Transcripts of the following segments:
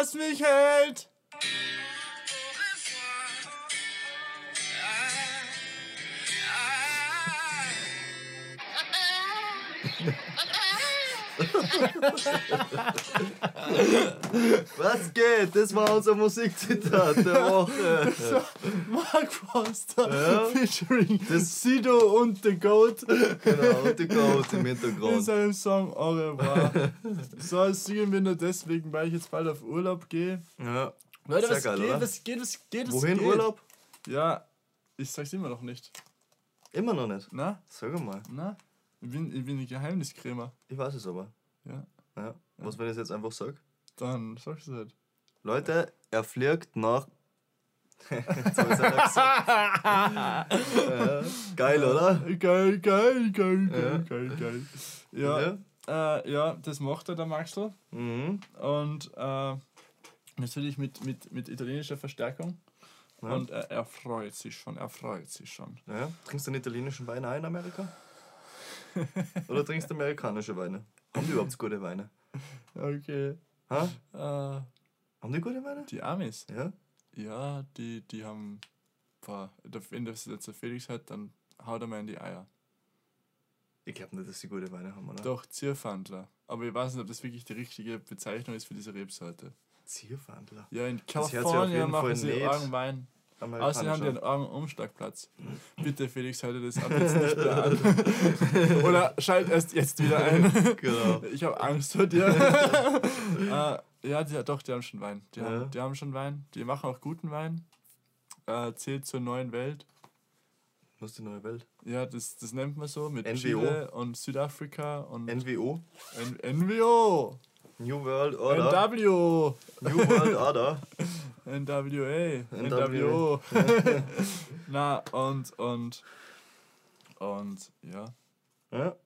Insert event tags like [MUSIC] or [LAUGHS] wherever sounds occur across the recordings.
Was mich hält. [LAUGHS] [LAUGHS] Was geht? Das war unser Musikzitat der Woche. Mark Foster Ja. featuring Sido und The Goat Genau, und die Goat im in Hintergrund. seinem Song Au revoir. so, das singen wir nur deswegen, weil ich jetzt bald auf Urlaub gehe. Ja. Leute, Sehr was geil, geht, oder? was geht, was geht, was Wohin geht? Urlaub? Ja, ich sag's immer noch nicht. Immer noch nicht. Na? Sag mal. Na? Ich bin, ich bin ein Geheimniskrämer. Ich weiß es aber. Ja. Ja. Was, wenn ich es jetzt einfach sage? Dann sagst du halt. Leute, er fliegt nach. Jetzt hab ich's auch gesagt. ja. Geil, oder? Geil, geil, geil, Ja. geil, geil, geil. Ja, Ja. Äh, ja das macht er, der Maxl. Mhm. Und äh, natürlich mit, mit, mit italienischer Verstärkung. Ja. Und er, er freut sich schon, er freut sich schon. Ja. Trinkst du einen italienischen Wein auch in Amerika? Oder trinkst du amerikanische Weine? Haben die überhaupt gute Weine? Okay. Ha? Äh, Haben die gute Weine? die Amis. Ja. Ja, die, die haben. Boah, wenn das jetzt der Felix hat, dann haut er mal in die Eier. Ich glaube nicht, dass sie gute Weine haben, oder? Doch, Zierfandler. Aber ich weiß nicht, ob das wirklich die richtige Bezeichnung ist für diese Rebsorte. Zierfandler. Ja, in Kalifornien machen sie Augenwein. Außerdem haben die einen Amerikanischer. Augenumschlagplatz. Bitte, Felix, halte das ab jetzt nicht mehr an. [LAUGHS] Oder schalt erst jetzt wieder ein. Genau. Ich habe Angst vor dir. äh, [LAUGHS] [LAUGHS] ja, die, doch, die haben schon Wein. Die, Ja. haben, die haben schon Wein. Die machen auch guten Wein. Äh, zählt zur neuen Welt. Was ist die neue Welt? Ja, das, das nennt man so mit NWO. Chile und Südafrika und NWO? N NWO, New World Order. NW, New World Order. [LAUGHS] NWA, NWA. NWO. [LAUGHS] Na, und, und, und, ja, Ja. ja.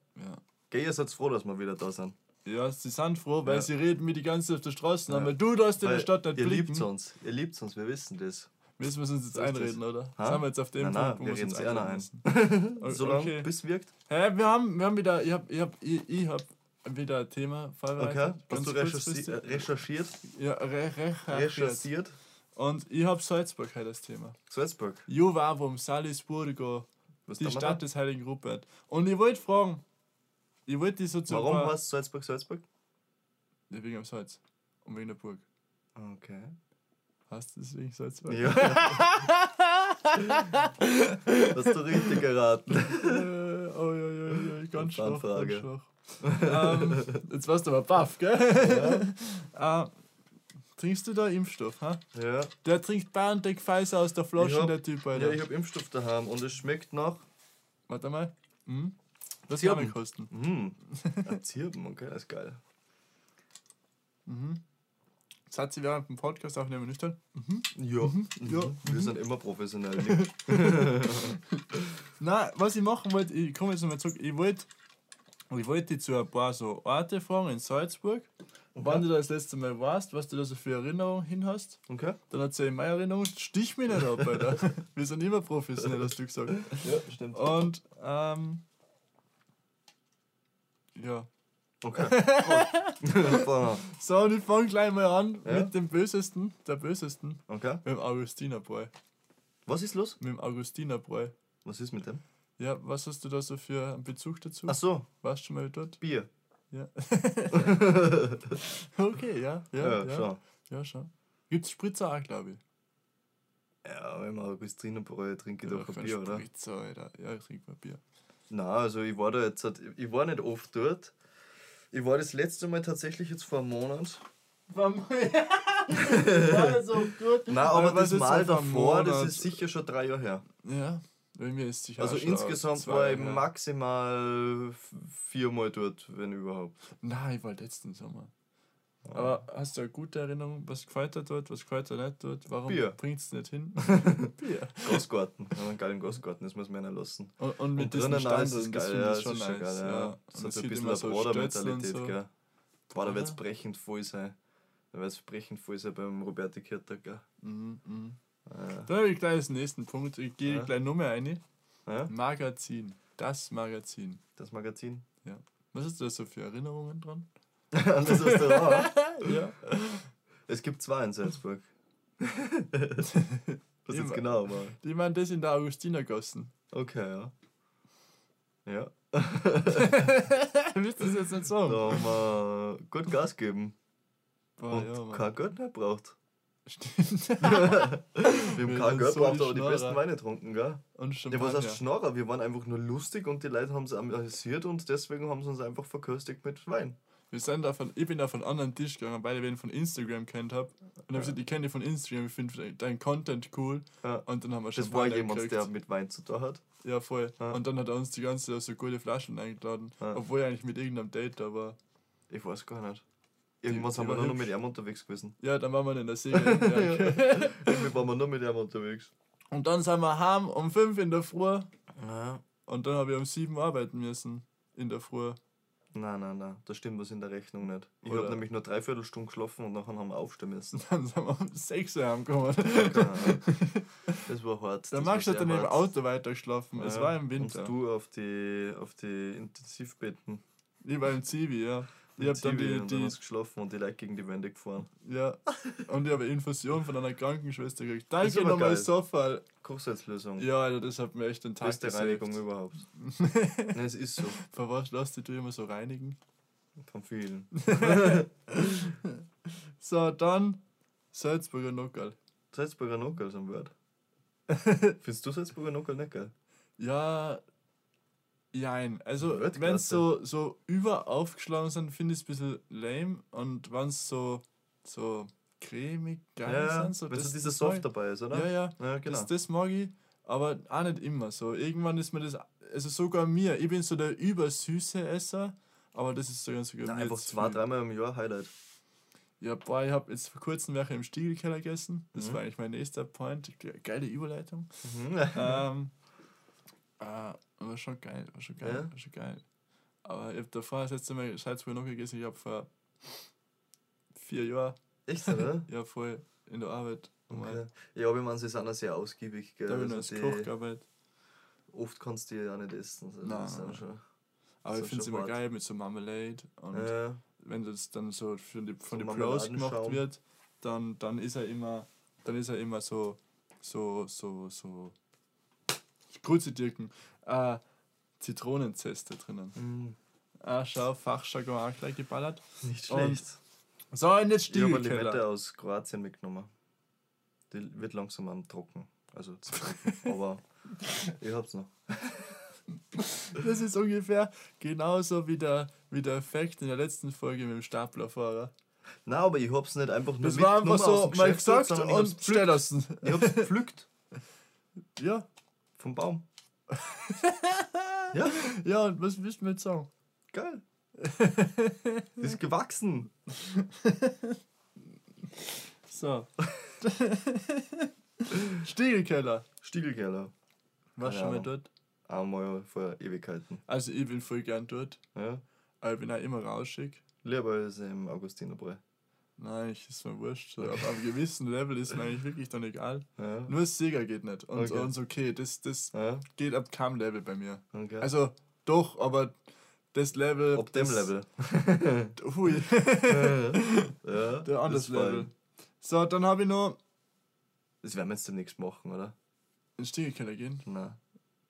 Geh, ihr seid froh, dass wir wieder da sind. Ja, sie sind froh, weil Ja. sie reden mir die ganze Zeit auf der Straße, Ja. weil du darfst in der Stadt nicht ihr blicken. liebt uns. Ihr liebt uns, wir wissen das. Müssen wir uns jetzt einreden, das. oder? Ha? Sind wir jetzt auf dem Nein, nein, Punkt, wo wir uns reden jetzt es eher einreden ein. müssen? [LAUGHS] Solange okay. bis wirkt. Hä, wir haben, wir haben wieder, ich hab, ich hab, ich, ich hab wieder ein Thema Okay. vorbereitet. Hast ganz du recherchi äh, recherchiert? Ja, re recherchiert. Recherchiert? Und ich hab Salzburg heute das Thema. Salzburg. Juvarum, Salisburgo, Was die Stadt des Heiligen Rupert. Und ich wollte fragen, ich wollte die so zu Warum heißt Salzburg Salzburg? Ja, wegen dem Salz. Und wegen der Burg. Okay. Heißt das wegen Salzburg? Ja. [LAUGHS] Hast du richtig geraten. Oh ja, ja, ja, ganz schwach, ganz schwach. Ähm, [LAUGHS] jetzt warst du aber baff, gell? [LAUGHS] äh, trinkst du da Impfstoff, ha? Ja. Der trinkt BioNTech Pfizer aus der Flasche, hab- der Typ, Ja, Alter. ich habe Impfstoff daheim und es schmeckt nach. Warte mal. Hm? Das kann mich kosten. [LAUGHS] Hm. Ein Zirben, okay, das ist geil. Das hat sie während dem Podcast aufnehmen nicht dann? Ja. Ja. Wir sind immer professionell. Nein, was ich machen wollte, ich komme jetzt nochmal zurück, ich wollte ich wollte dich zu ein paar so Orte fragen in Salzburg. Und Wann du da das letzte Mal warst, was du da so für Erinnerungen hin hast, Okay? dann erzähl ich meine Erinnerung, stich mich nicht ab, Alter. [LAUGHS] Wir sind immer professionell, hast du gesagt. Ja, stimmt. Und, ähm, ja. Okay. [LAUGHS] So, und ich fange gleich mal an Ja? mit dem Bösesten, der Bösesten, okay. mit dem Augustinerbräu. Was ist los? Mit dem Augustinerbräu. Was ist mit dem? Ja, was hast du da so für einen Bezug dazu? Ach so, Warst du schon mal dort? Bier. Ja. [LAUGHS] okay, ja. Ja, Ja, ja, schon. ja schon. Gibt's Spritzer auch, glaube ich. Ja, wenn man Augustinerbräu trinke ich Ja, doch ein Bier, oder? Spritzer, Alter. Ja, ich trinke mal Bier. Nein, also ich war da jetzt, ich war nicht oft dort. Ich war das letzte Mal tatsächlich jetzt vor einem Monat. [LAUGHS] War das so gut? Nein, aber was das ist Mal davor, das ist sicher schon drei Jahre her. Ja, ist Also insgesamt war ich maximal viermal dort, wenn überhaupt. Nein, ich war letzten Sommer. Aber hast du eine gute Erinnerung? Was gefällt dir dort? Was gefällt dir nicht dort? Warum Bier. bringst du nicht hin? [LAUGHS] Bier. Gasgarten, wir haben einen geilen Gasgarten, das muss man lassen. Und, und mit Und diesen ist Standeln, es das geil, finde ja, das schon ist schon nice. geil, ja. ja. Das man hat ein bisschen eine so und so. gell. Boah, da wird es Ja. brechend voll sein. Da wird es brechend voll sein beim Roberti Kirter, gell. Mhm, mhm. Ja. Da habe ich gleich den nächsten Punkt. Ich gehe Ja. gleich Nummer eine. Ja, Magazin. Das Magazin. das Magazin. Ja. Was hast du da so für Erinnerungen dran? An [LAUGHS] das Restaurant. [LAUGHS] ja. Es gibt zwei in Salzburg. [LAUGHS] Was jetzt genau war. Die meinen das in der Augustinergassen. Okay, ja. Ja. Willst du das jetzt nicht sagen? Da haben wir gut Gas geben. Boah, Und ja, kein Geld nicht braucht. Stimmt. [LAUGHS] Wir haben Wir kein sind Geld so braucht, die aber die besten Weine getrunken, gell? Und Ja, Champagner. was heißt Schnorrer? Wir waren einfach nur lustig und die Leute haben es amüsiert und deswegen haben sie uns einfach verköstigt mit Wein. Wir sind da von, ich bin da von einem anderen Tisch gegangen, weil ich wen von Instagram kennt habe. Und dann hab ich gesagt, ich kenne dich von Instagram, ich finde deinen Content cool. Ja. Und dann haben wir Das war jemand, gekriegt. der mit Wein zu tun hat. Ja, voll. Ja. Und dann hat er uns die ganze so gute Flaschen eingeladen. Ja. Obwohl er eigentlich mit irgendeinem Date da war. Ich weiß gar nicht. Irgendwann die sind wir war nur noch mit ihm unterwegs gewesen. Ja, dann waren wir in der Segel. [LAUGHS] Irgendwie waren wir nur mit ihm unterwegs. und dann sind wir heim um 5 in der Früh. Ja. Und dann habe ich um 7 arbeiten müssen. In der Früh. Nein, nein, nein, da stimmt was in der Rechnung nicht. Ich habe nämlich nur dreiviertel Stunden geschlafen und nachher haben wir aufstehen müssen. [LAUGHS] Dann sind wir um 6 Uhr heimgekommen. [LAUGHS] Das war hart. Max war hat dann sehr im hart. Auto weiter geschlafen. Es Ja, war im Winter. Und du auf die, auf die Intensivbetten. Ich war im Zivi, ja. Ich hab dann die, die geschlafen und die Leute gegen die Wände gefahren. ja. Und ich habe Infusion von einer Krankenschwester gekriegt. Das ist Danke nochmal, geil. Sofa. Kochsalzlösung. Ja, Alter, das hat mir echt den Tag Beste. Reinigung überhaupt. [LAUGHS] Nein, es ist so. Für was lässt du immer so reinigen? Von vielen. [LAUGHS] So, dann Salzburger Nockerl. Salzburger Nockerl ist ein Wort. [LAUGHS] Findest du Salzburger Nockerl nicht geil? Ja, jein. Also, Weltklasse. wenn es so, so überaufgeschlagen sind, finde ich es ein bisschen lame. Und wenn es so, so cremig geil Ja, sind, so wenn so dieser das Soft dabei ist, oder? Ja, ja. Ja, genau. Das, das mag ich, aber auch nicht immer so. Irgendwann ist mir das, also sogar mir, ich bin so der übersüße Esser, aber das ist sogar sogar Nein, mir einfach zwei, dreimal im Jahr Highlight. Ja, boah, ich habe jetzt vor kurzem welche im Stiegelkeller gegessen. Das Mhm. war eigentlich mein nächster Point. Ge- Geile Überleitung. Mhm. [LAUGHS] ähm, äh, war schon geil, war schon geil, Ja? war schon geil. Aber ich habe davor das letzte Mal Salzburg noch gegessen, ich habe vor vier Jahren, Echt, oder? [LAUGHS] ja voll, in der Arbeit. Okay. Ja, aber man, sie sind auch sehr ausgiebig. Gell? Da habe ich Also als Koch gearbeitet. Oft kannst du die ja nicht essen. Also Nein, nein. schon. Aber So ich finde es immer hart. geil mit so Marmelade. Und Ja, wenn das dann so von So den Pros gemacht wird, dann, dann ist er immer, dann ist er immer so, so, so, so, Kruzidirken, äh, Zitronenzeste drinnen. mhm. Ah, schau, Fachjargon auch gleich geballert. nicht Und schlecht. So, und jetzt Ich habe eine Stiegelkeller. Limette aus Kroatien mitgenommen. Die wird langsam am Trocken. Also zu trocken. [LAUGHS] aber ich hab's noch. Das ist ungefähr genauso wie der, wie der Effekt in der letzten Folge mit dem Staplerfahrer. Nein, aber ich hab's nicht einfach nur Das war einfach mitgenommen so mal gesagt und stell lassen. Ich hab's gepflückt Ja, vom Baum. [LAUGHS] ja, ja, und was willst du mir jetzt sagen? geil. Ist gewachsen. [LAUGHS] So. [LAUGHS] Stiegelkeller. Stiegelkeller. Warst du Keine schon mal dort? Einmal vor Ewigkeiten. Also ich bin voll gern dort, Ja. aber ich bin auch immer rauschig. Lieber als im Augustinerbräu. Nein, ich ist mir wurscht. Auf einem gewissen Level ist mir eigentlich wirklich dann egal. Ja. Nur das Sieger geht nicht. Und, Okay. und so, okay, das, das Ja, geht ab keinem Level bei mir. okay. Also doch, aber das Level. Ab dem Level. [LAUGHS] Hui, [LAUGHS] ja, der anderes war- Level. So, dann habe ich noch Das werden wir jetzt demnächst machen, oder? in den Stiegelkeller gehen. Na,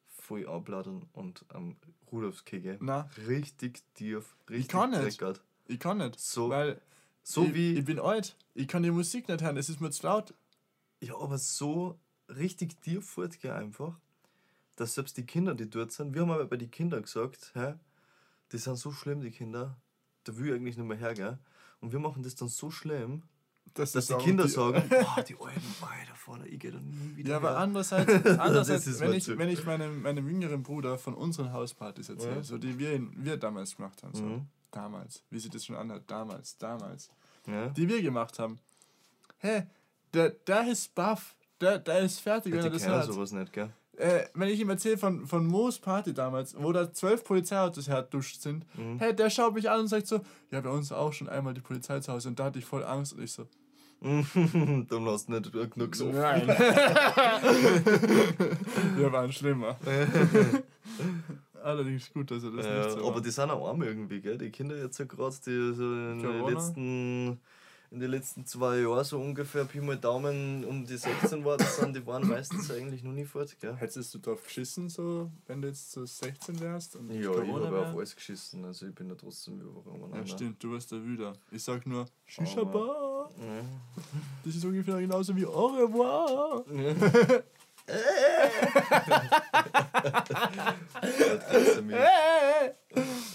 voll abladen und am Rudolfskegel. Na, Richtig tief, richtig kann nicht. dreckert. ich kann nicht. So- weil So ich, wie. Ich bin alt. Ich kann die Musik nicht hören, es ist mir zu laut. ja, aber so richtig tief fortgehen einfach, dass selbst die Kinder, die dort sind, wir haben aber bei den Kindern gesagt, hä, die sind so schlimm, die Kinder, da will ich eigentlich nicht mehr hergehen. Und wir machen das dann so schlimm, Dass, dass die Kinder sagen, [LAUGHS] boah, die alten Alter, Vater, ich gehe da nie wieder Ja, aber her. andererseits, [LAUGHS] andererseits ist wenn, ich, wenn ich meinem, meinem jüngeren Bruder von unseren Hauspartys erzähle, Ja. so die wir, wir damals gemacht haben, so Mhm. Damals, wie sich das schon anhört, damals, damals, Ja? die wir gemacht haben. Hä, der, der ist baff, der, der ist fertig, wenn Die er das hört. sowas nicht, gell? Äh, wenn ich ihm erzähle von, von Moos Party damals, wo da zwölf Polizeiautos herduscht sind, Mhm. hey, der schaut mich an und sagt so, ja, bei uns auch schon einmal die Polizei zu Hause und da hatte ich voll Angst und ich so, [LAUGHS] Dann hast du nicht genug so. nein. [LAUGHS] Wir waren schlimmer. [LAUGHS] Allerdings gut, dass er das Ja, nicht so aber macht. die sind auch arm irgendwie, gell? Die Kinder jetzt ja gerade, die so in den letzten in den letzten zwei Jahren so ungefähr Pi mal Daumen um die 16 war, das sind, die waren meistens eigentlich noch nie fort, gell? Hättest du drauf geschissen, so, wenn du jetzt so 16 wärst? Und Ja, ich Corona habe wär? auf alles geschissen, also ich bin ja trotzdem übergekommen. Ja, stimmt, du warst da wieder. Ich sag nur, Shisha Aber- Bar. Ja. Das ist ungefähr genauso wie Au revoir. [LAUGHS]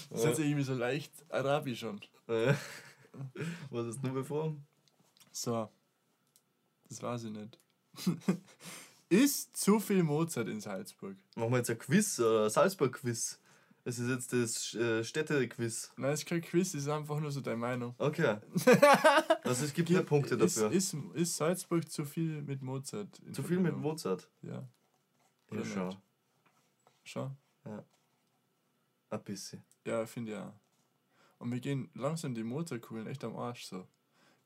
Das sich irgendwie so leicht arabisch an. Äh, [LAUGHS] Was ist nur bevor? So. Das weiß ich nicht. [LAUGHS] ist zu viel Mozart in Salzburg? Machen wir jetzt ein Quiz, äh, Salzburg-Quiz. Es ist jetzt das äh, Städte-Quiz. Nein, es ist kein Quiz, es ist einfach nur so deine Meinung. Okay. [LAUGHS] Also es gibt mehr Punkte ist, dafür. Ist, ist Salzburg zu viel mit Mozart? Zu viel mit? Mozart. Ja. Ja, Oder schon. nicht? Schon? Ein bisschen. Ja, finde ich auch. Und wir gehen langsam die Mozartkugeln echt am Arsch so.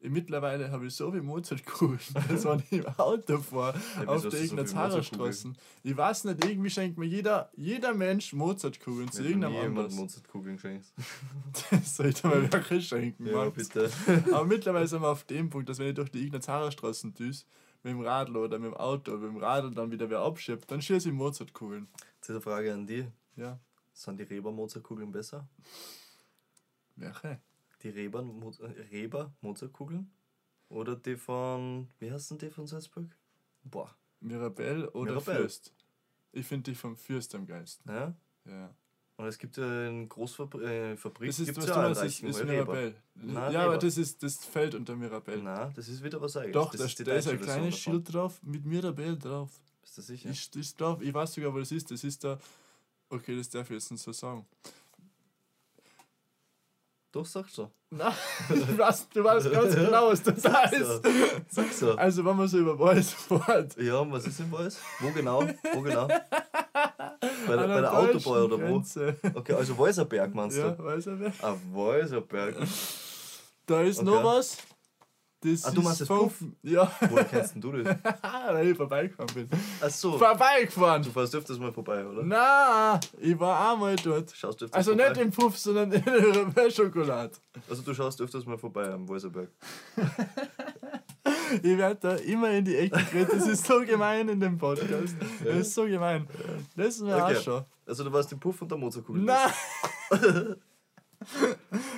Mittlerweile habe ich so viel Mozartkugeln, [LAUGHS] wenn ich im Auto fahre, Ja, auf der so Ignazharer Mozartkugeln? Straßen. Ich weiß nicht, irgendwie schenkt mir jeder, jeder Mensch Mozartkugeln zu irgendeinem jemand anders. Mozartkugeln geschenkt. [LAUGHS] Das soll ich dir mal [LAUGHS] wirklich schenken, Ja, bitte. Aber mittlerweile sind wir auf dem Punkt, dass wenn ich durch die Ignazharer Straßen düse, mit dem Radl oder mit dem Auto, mit dem Radl dann wieder wer abschiebt, dann schieße ich Mozartkugeln. Jetzt eine Frage an die. Ja. Sind die Reber-Mozartkugeln besser? Welche? Die Reber, Mo Reber Mozartkugeln? Oder die von, wie heißt denn die von Salzburg? Boah, Mirabelle oder Mirabelle. Fürst? Ich finde die vom Fürst am geilsten. ja? Ja. Und es gibt ja in Großfabrik, äh, Fabrik Das ist, gibt's was ja du meinst, ist, ist. Mirabelle. Nein, ja, aber Reber. das ist das fällt unter Mirabelle. Nein, das ist wieder was eigenes. Doch, das da, ist da ist ein kleines. Schild drauf mit Mirabelle drauf. Bist du sicher? Ist, ist drauf. Ich weiß sogar, wo das ist. Das ist da. Okay, das darf ich jetzt nicht so sagen. Doch, sagst du. Nein, [LAUGHS] du weißt, du weißt ganz genau, was das [LAUGHS] heißt. So. Sag so. Also, wenn man so über Weiß fährt. Ja, und was ist in Weiß? Wo genau? Wo genau? [LAUGHS] Bei der, bei der Autobahn oder wo? Grenze. Okay, also Weißerberg meinst Ja, du? weiß er wer? Ah, Weißerberg. Da ist Okay. noch was. Das Ah, du ist das Puff? Ja, Woher kennst denn du das? [LAUGHS] weil ich vorbeigefahren bin. Ach so, Vorbeigefahren! du fährst öfters mal vorbei, oder? Na, ich war einmal dort. Schaust öfters Also vorbei? nicht im Puff, sondern in der Schokolade. Also du schaust öfters mal vorbei am Weißerberg. [LAUGHS] Ich werde da immer in die Ecke gedreht. Das ist so gemein in dem Podcast. Das ist so gemein. Das ist mir Okay. auch schon. Also du warst im Puff und der Mozartkugel. Nein! [LAUGHS]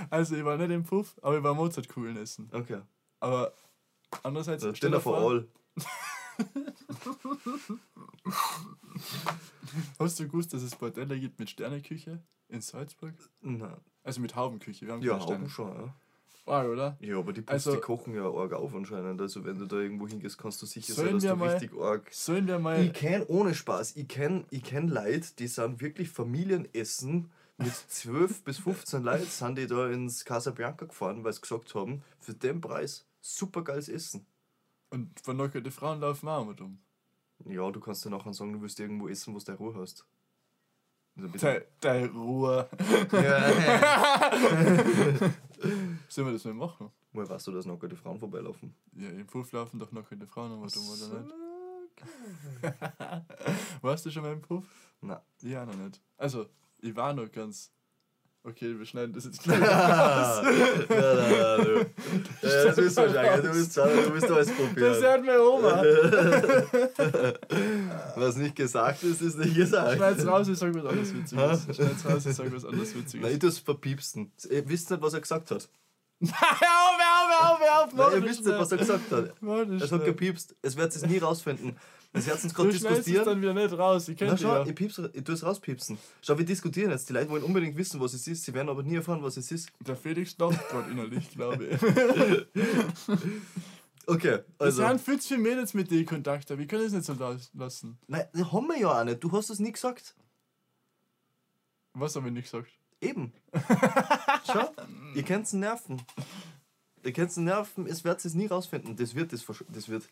also ich war nicht im Puff, aber ich war Mozartkugeln essen. Okay. Aber andererseits, stell dir vor, all. [LAUGHS] hast du gewusst, dass es Bordelle gibt mit Sterneküche in Salzburg? Nein. Also mit Haubenküche. Wir haben Ja. Hauben schon, ja. Arg, oder? Ja, aber die Puffs, Also- die kochen ja arg auf anscheinend. Also wenn du da irgendwo hingehst, kannst du sicher sein, dass du mal- richtig arg... Sollen wir mal. Ich kenn, ohne Spaß, ich kenn, ich kenn Leute, die sind wirklich Familienessen mit [LAUGHS] 12 bis 15 Leuten sind die da ins Casablanca gefahren, weil sie gesagt haben, für den Preis super geiles Essen. Und vernockerte Frauen laufen auch mit um. Ja, du kannst dir nachher sagen, du willst irgendwo essen, wo du deine Ruhe hast. Also Deine de Ruhe. Ja. [LAUGHS] Sollen wir das mal machen? Woher weißt du, dass noch die Frauen vorbeilaufen? Ja, im Puff laufen doch knockerte Frauen um, oder nicht? [LAUGHS] Warst du schon mal im Puff? Nein. Ja, noch nicht. Also, ich war noch ganz. Okay, wir schneiden das jetzt [LAUGHS] gleich. ja, ja, du. Ja, das bist du schon, du bist du bist alles Das probieren. hört meine Oma. [LAUGHS] Was nicht gesagt ist, ist nicht gesagt. Schneid's raus, ich sag was anderes Witziges. Schneid's raus, ich sag was anderes Nein, ich Witziges. tu's verpiepsten. Ihr wisst nicht, was er gesagt hat. [LAUGHS] Hör auf, hör auf, hör auf, Nein, ihr das wisst nicht, was er gesagt hat. Das Es hat gepiepst. Es wird es nie rausfinden. Das wird uns gerade Du es diskutieren. dann wieder nicht raus, ich kenn Na dich schau, ja. ich, piep's, ich tue es rauspiepsen. Schau, wir diskutieren jetzt. Die Leute wollen unbedingt wissen, was es ist. Sie werden aber nie erfahren, was es ist. Der Felix lacht gerade innerlich, glaube ich. [LAUGHS] Okay, Also. also. Es sind viel zu viele Mädels mit dir Kontakt, ich kann das nicht so las- lassen. Nein, das haben wir ja auch nicht. Du hast es nie gesagt. Was habe ich nicht gesagt? Eben. [LAUGHS] Schau, ihr könnt nerven. Ihr könnt nerven, es wird es nie rausfinden. Das wird, das, versch- das wird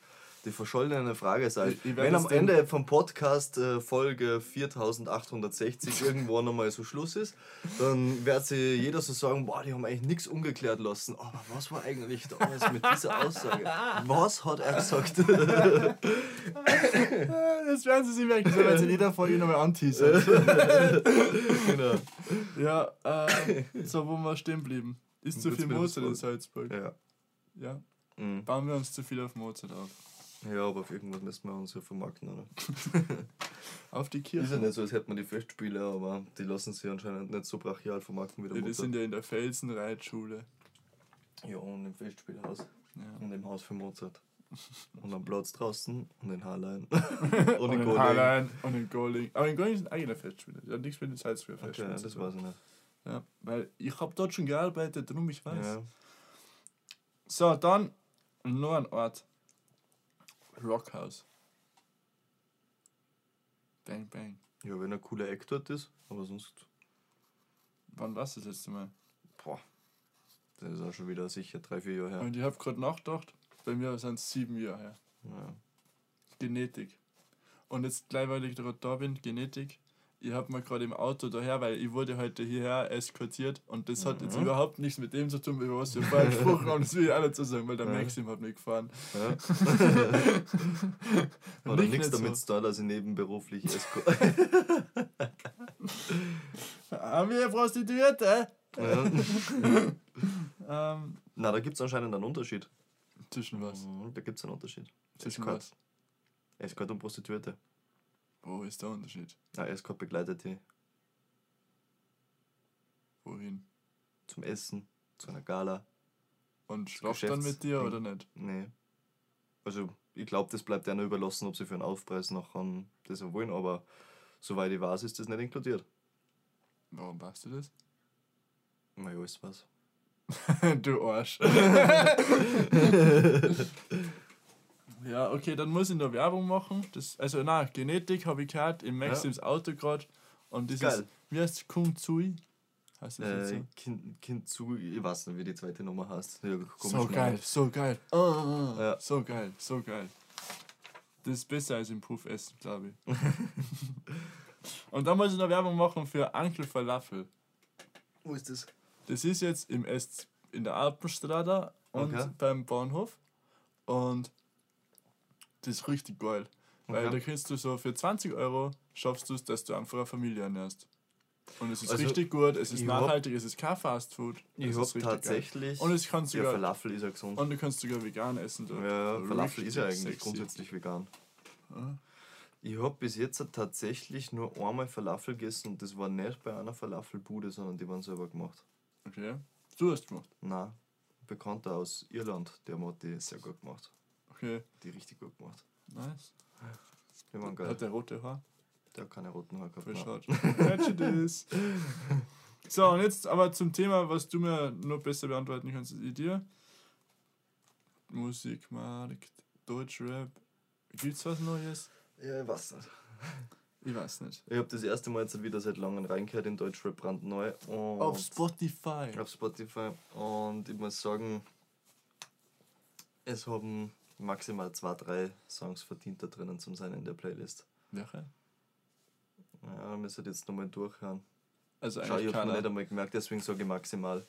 die verschollene Frage ich werd Wenn am Ende vom Podcast äh, Folge 4860 irgendwann einmal so Schluss ist, dann wird sich jeder so sagen, boah, die haben eigentlich nichts ungeklärt lassen. Aber was war eigentlich damals mit dieser Aussage? [LAUGHS] Was hat er gesagt? [LAUGHS] [LAUGHS] Das werden sie sich merken, so werden sie in jeder Folge nochmal anteasern. genau. ja, äh, so wo wir stehen blieben. Ist zu viel Mozart in Salzburg. Ja. Ja. Mhm. bauen wir uns zu viel auf Mozart auf. Ja, aber auf irgendwas müssen wir uns ja vermarkten, oder? [LAUGHS] Auf die Ist ja Kirche. nicht so, als hätten wir die Festspiele, aber die lassen sich anscheinend nicht so brachial vermarkten wie der Ja, die Mozart. sind ja in der Felsenreitschule. Ja, und im Festspielhaus. Ja. Und im Haus für Mozart. Und am Platz draußen und in Harlein. Und [LAUGHS] und in in Goling. Und in Goling. Aber in Goling sind eigene Festspiele. Ja, nichts mit den Salzburger Okay, Festspielen. das weiß ich nicht. Ja, weil ich habe dort schon gearbeitet, darum ich weiß. Ja. So, dann noch ein Ort. Rockhouse. Bang, bang. ja, wenn ein cooler Eck dort ist, aber sonst, Wann warst du das letzte Mal? boah, das ist auch schon wieder sicher drei, vier Jahre her. Und ich habe gerade nachgedacht, bei mir sind es sieben Jahre her. Ja. Genetik. Und jetzt gleich, weil ich gerade da bin, Genetik. Ich habe mir gerade im Auto daher, weil ich wurde heute hierher eskortiert und das hat jetzt Mhm. überhaupt nichts mit dem zu tun, über was wir vorher gesprochen haben. Das will ich auch nicht so sagen, weil der Ja. Maxim hat mich gefahren. Ja. [LAUGHS] Oder ich nichts nicht damit so. zu tun, dass ich nebenberuflich [LAUGHS] Esco Haben wir Prostituierte? ja. [LAUGHS] Ähm, Na, da gibt es anscheinend einen Unterschied. zwischen was? Mhm, Da gibt es einen Unterschied. Zwischen Escort. was? Escort und Prostituierte. Wo ist der Unterschied? Ja, Escort begleitet die Wohin? zum Essen, zu einer Gala. Und schlaft dann mit dir oder nicht? Nee. Also, ich glaube, das bleibt einer überlassen, ob sie für einen Aufpreis nachher das auch wollen, aber soweit ich weiß, ist das nicht inkludiert. Warum machst du das? Na ja, ist was. [LAUGHS] du Arsch. [LAUGHS] [LAUGHS] ja, okay, dann muss ich noch Werbung machen. Das, also, na, Genetik habe ich gehört im Maxims Auto gerade. Und das Geil. ist, wie heißt es? Kung Tsui? Heißt das jetzt Äh, so? kind, kind zu, ich weiß nicht, wie die zweite Nummer heißt. Ja, So geil, so geil. Ah. Ja. So geil, so geil. Das ist besser als im Puff essen, glaube ich. [LAUGHS] Und dann muss ich noch Werbung machen für Uncle Falafel. Wo ist das? Das ist jetzt im S in der Alpenstraße und Okay. beim Bahnhof. Und das ist richtig geil. Weil Okay. da kannst du so für 20 Euro schaffst du es, dass du einfach eine Familie ernährst. Und es ist Also, richtig gut, es ist ich hab- nachhaltig, es ist kein Fast Food. Ich ist richtig geil. tatsächlich. Und es kannst ja, sogar, Falafel ist ja gesund. und du kannst sogar vegan essen. dort. Ja, Falafel ist ja eigentlich sexy. grundsätzlich vegan. Ja. Ich habe bis jetzt tatsächlich nur einmal Falafel gegessen und das war nicht bei einer Falafelbude, sondern die waren selber gemacht. Okay. Du hast gemacht. Na, Bekannter aus Irland, der hat die sehr gut gemacht. Okay. Die richtig gut gemacht. Nice. Die waren geil. Hat der rote Haar? Der hat keine roten Haare gehabt. Schade. So, und jetzt aber zum Thema, was du mir noch besser beantworten kannst als ich dir. Musikmarkt, Deutschrap. Gibt's was Neues? Ja, ich weiß nicht. Ich weiß nicht. Ich habe das erste Mal jetzt wieder seit langem reingehört in Deutschrap brandneu. Und Auf Spotify. auf Spotify. Und ich muss sagen, es haben maximal zwei, drei Songs verdient da drinnen zu sein in der Playlist. Welche? Ja, müsst ihr jetzt nochmal durchhören. Also Schau, eigentlich ich habe nicht einmal gemerkt, deswegen sage ich maximal.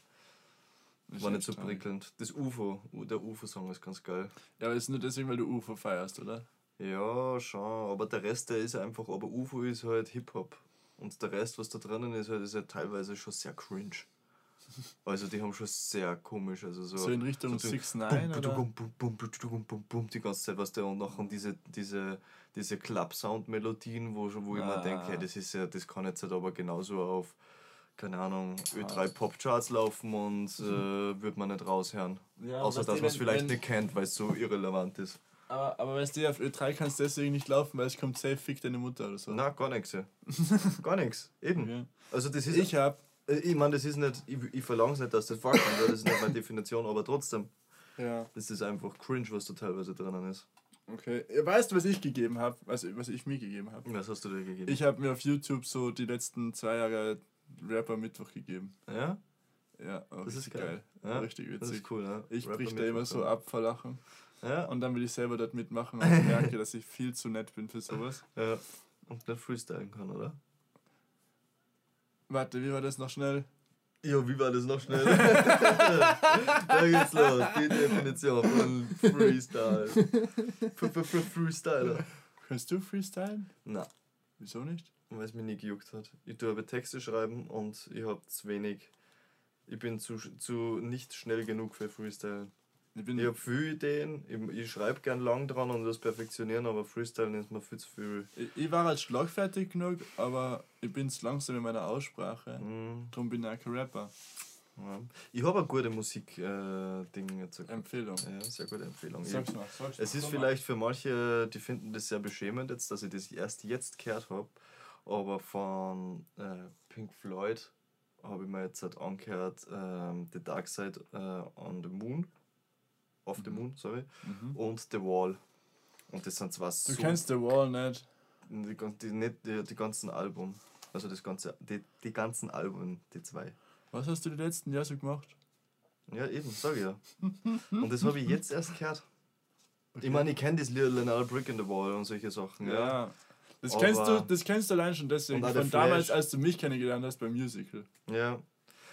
Ist War nicht so prickelnd. Das UFO, der UFO-Song ist ganz geil. Ja, aber ist nur deswegen, weil du UFO feierst, oder? Ja, schon, aber der Rest, der ist einfach, aber UFO ist halt Hip-Hop. Und der Rest, was da drinnen ist, halt, ist halt teilweise schon sehr cringe. Also die haben schon sehr komisch, also so. So in Richtung so 6 9 oder? bum, bum, bum, bum, bum, bum, bum, die ganze Zeit, was der und nachher diese, diese, diese Club-Sound-Melodien, wo, wo ich mir Ah. denke, hey, das ist ja, das kann jetzt halt aber genauso auf, keine Ahnung, Ö3 Pop-Charts laufen und äh, wird man nicht raushören. Außer dass man es vielleicht nicht kennt, weil es so irrelevant ist. Aber, aber weißt du, auf Ö3 kannst du deswegen nicht laufen, weil es kommt safe, fick deine Mutter oder so. Na, gar nichts. Ja. [LAUGHS] gar nichts. Eben. Okay. Also das ist. Ich hab. Äh, Ich meine, das ist nicht, ich, ich verlange es nicht, dass das vorkommt, weil das ist nicht meine Definition, aber trotzdem, Ja. das ist einfach cringe, was da teilweise drinnen ist. Okay. Weißt du, was ich gegeben habe? Was, was ich mir gegeben habe? Was hast du dir gegeben? Ich habe mir auf YouTube so die letzten zwei Jahre Rapper Mittwoch gegeben. ja? Ja, oh, Das ist geil. geil. Ja, Richtig Das witzig. ist cool, ne? Ich brich da immer so ab vor Lachen. Ja, Und dann will ich selber dort mitmachen und ich merke, dass ich viel zu nett bin für sowas. ja. Und nicht freestylen kann, oder? Warte, wie war das noch schnell? Ja, wie war das noch schnell? [LAUGHS] da geht's los. Die Definition von Freestyle. Freestyler. Kannst du freestylen? Na, Wieso nicht? weil es mich nie gejuckt hat. Ich tue aber Texte schreiben und ich habe zu wenig. Ich bin zu, zu nicht schnell genug für Freestyle. Ich Ich habe viele Ideen, ich, ich schreibe gern lang dran und das perfektionieren, aber Freestylen ist mir viel zu viel. ich, ich war halt schlagfertig genug, aber ich bin zu langsam in meiner Aussprache. Mhm. Darum bin ich auch kein Rapper. Ja. Ich habe eine gute Musik-Ding jetzt. Empfehlung. Ja, sehr gute Empfehlung. Sag's mal, sag's es ist vielleicht für manche, die finden das sehr beschämend jetzt, dass ich das erst jetzt gehört habe, aber von äh, Pink Floyd habe ich mir jetzt halt angehört ähm, The Dark Side äh, on the Moon, Off the Mhm. Moon, sorry, Mhm. und The Wall. Und das sind zwar Du so kennst The Wall nicht. die, die, nicht, die, die ganzen Album, also das ganze, die, die ganzen Alben, die zwei. Was hast du die letzten Jahre so gemacht? Ja, eben, sag ich ja. Und das habe ich jetzt erst gehört. Okay. Ich meine, ich kenne das Lied Another Brick in the Wall und solche Sachen, ja. Ja. Das Aber- kennst du, das kennst du allein schon deswegen. Von damals, Flash. als du mich kennengelernt hast beim Musical. Ja.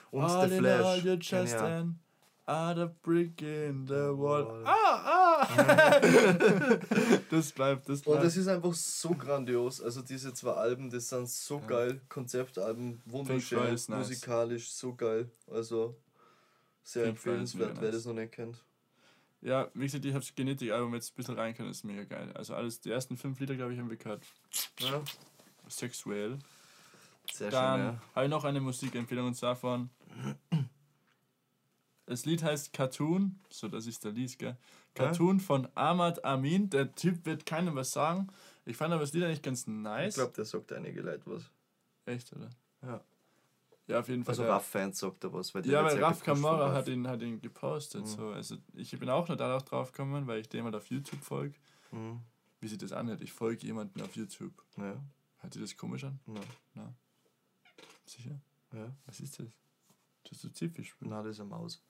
Und all The in all, Flash. you're just an other brick in the wall. Wall. Ah, ah! [LAUGHS] das bleibt, das Und bleibt. das ist einfach so grandios. Also diese zwei Alben, das sind so Ja. geil. Konzeptalben, wunderschön, nice. musikalisch, so geil. Also sehr Pink empfehlenswert, wer nice. das noch nicht kennt. Ja, wie gesagt, ich habe das Genetik-Album jetzt ein bisschen rein können, ist mega geil. Also alles, die ersten fünf Lieder, glaube ich, haben wir gehört. Ja, Sexuell. sehr Dann schön, ja. habe ich noch eine Musikempfehlung und zwar von. Das Lied heißt Cartoon, so das ist der Lied, gell? Cartoon von Ahmad Amin. Der Typ wird keinem was sagen. Ich fand aber das Lied eigentlich ganz Ich nice. glaube, der sagt einige Leute was. Echt, oder? Ja. Ja, auf jeden Fall. Also Raff-Fans sagt er was. Weil ja, weil sehr Raf gepusht von Kamara Raff. hat ihn, hat ihn gepostet. Mhm. So. Also ich bin auch nur darauf drauf gekommen, weil ich dem halt auf YouTube folge. Mhm. Wie sich das anhört. Ich folge jemanden auf YouTube. Ja, Hört sich das komisch an? na, Sicher? ja. Was ist das? Tust du Zipfisch spielen? Na, das ist eine Maus.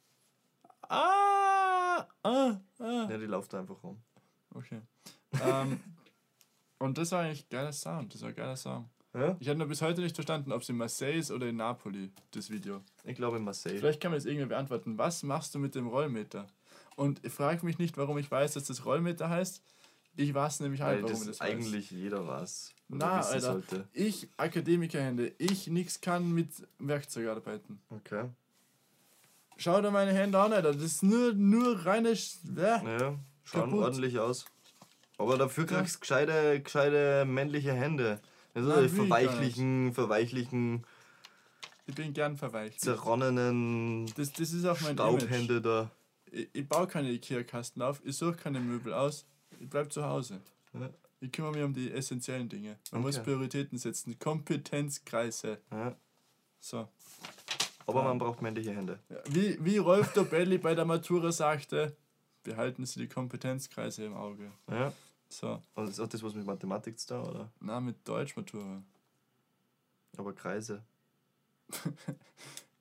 Ah! Ah! Ah! Ja, die läuft einfach rum. Okay. ähm, [LAUGHS] und das war eigentlich geiler Sound. Das war ein geiler Song. Ja? Ich habe nur bis heute nicht verstanden, ob es in Marseille ist oder in Napoli, das Video. Ich glaube in Marseille. Vielleicht kann man das irgendwie beantworten. Was machst du mit dem Rollmeter? Und ich frage mich nicht, warum ich weiß, dass das Rollmeter heißt. Ich weiß nämlich halt, Weil warum das, das eigentlich jeder weiß. Na, Alter. sollte. Ich, Akademikerhände, ich nix kann mit Werkzeug arbeiten. Okay. Schau dir meine Hände an, Alter. Das ist nur, nur reine. Sch äh. Ja, schauen Kaputt. ordentlich aus. Aber dafür Ja. kriegst du gescheite, gescheite männliche Hände. Also Nein, verweichlichen, verweichlichen, Ich bin gern verweichlicht. zerronnenen Das, das ist auch mein Image. Staubhände da. Ich, ich baue keine Ikea-Kasten auf, ich suche keine Möbel aus, ich bleib zu Hause. Ja. Ich kümmere mich um die essentiellen Dinge. Man muss Okay. Prioritäten setzen. Kompetenzkreise. Ja. So. Aber Ja. man braucht männliche Hände. Ja, Wie, wie Rolf Dobelli bei der Matura sagte, behalten Sie die Kompetenzkreise im Auge. Ja. So. Und ist auch das was mit Mathematik zu tun, oder? Na, mit Deutsch-Matura. Aber Kreise. [LAUGHS]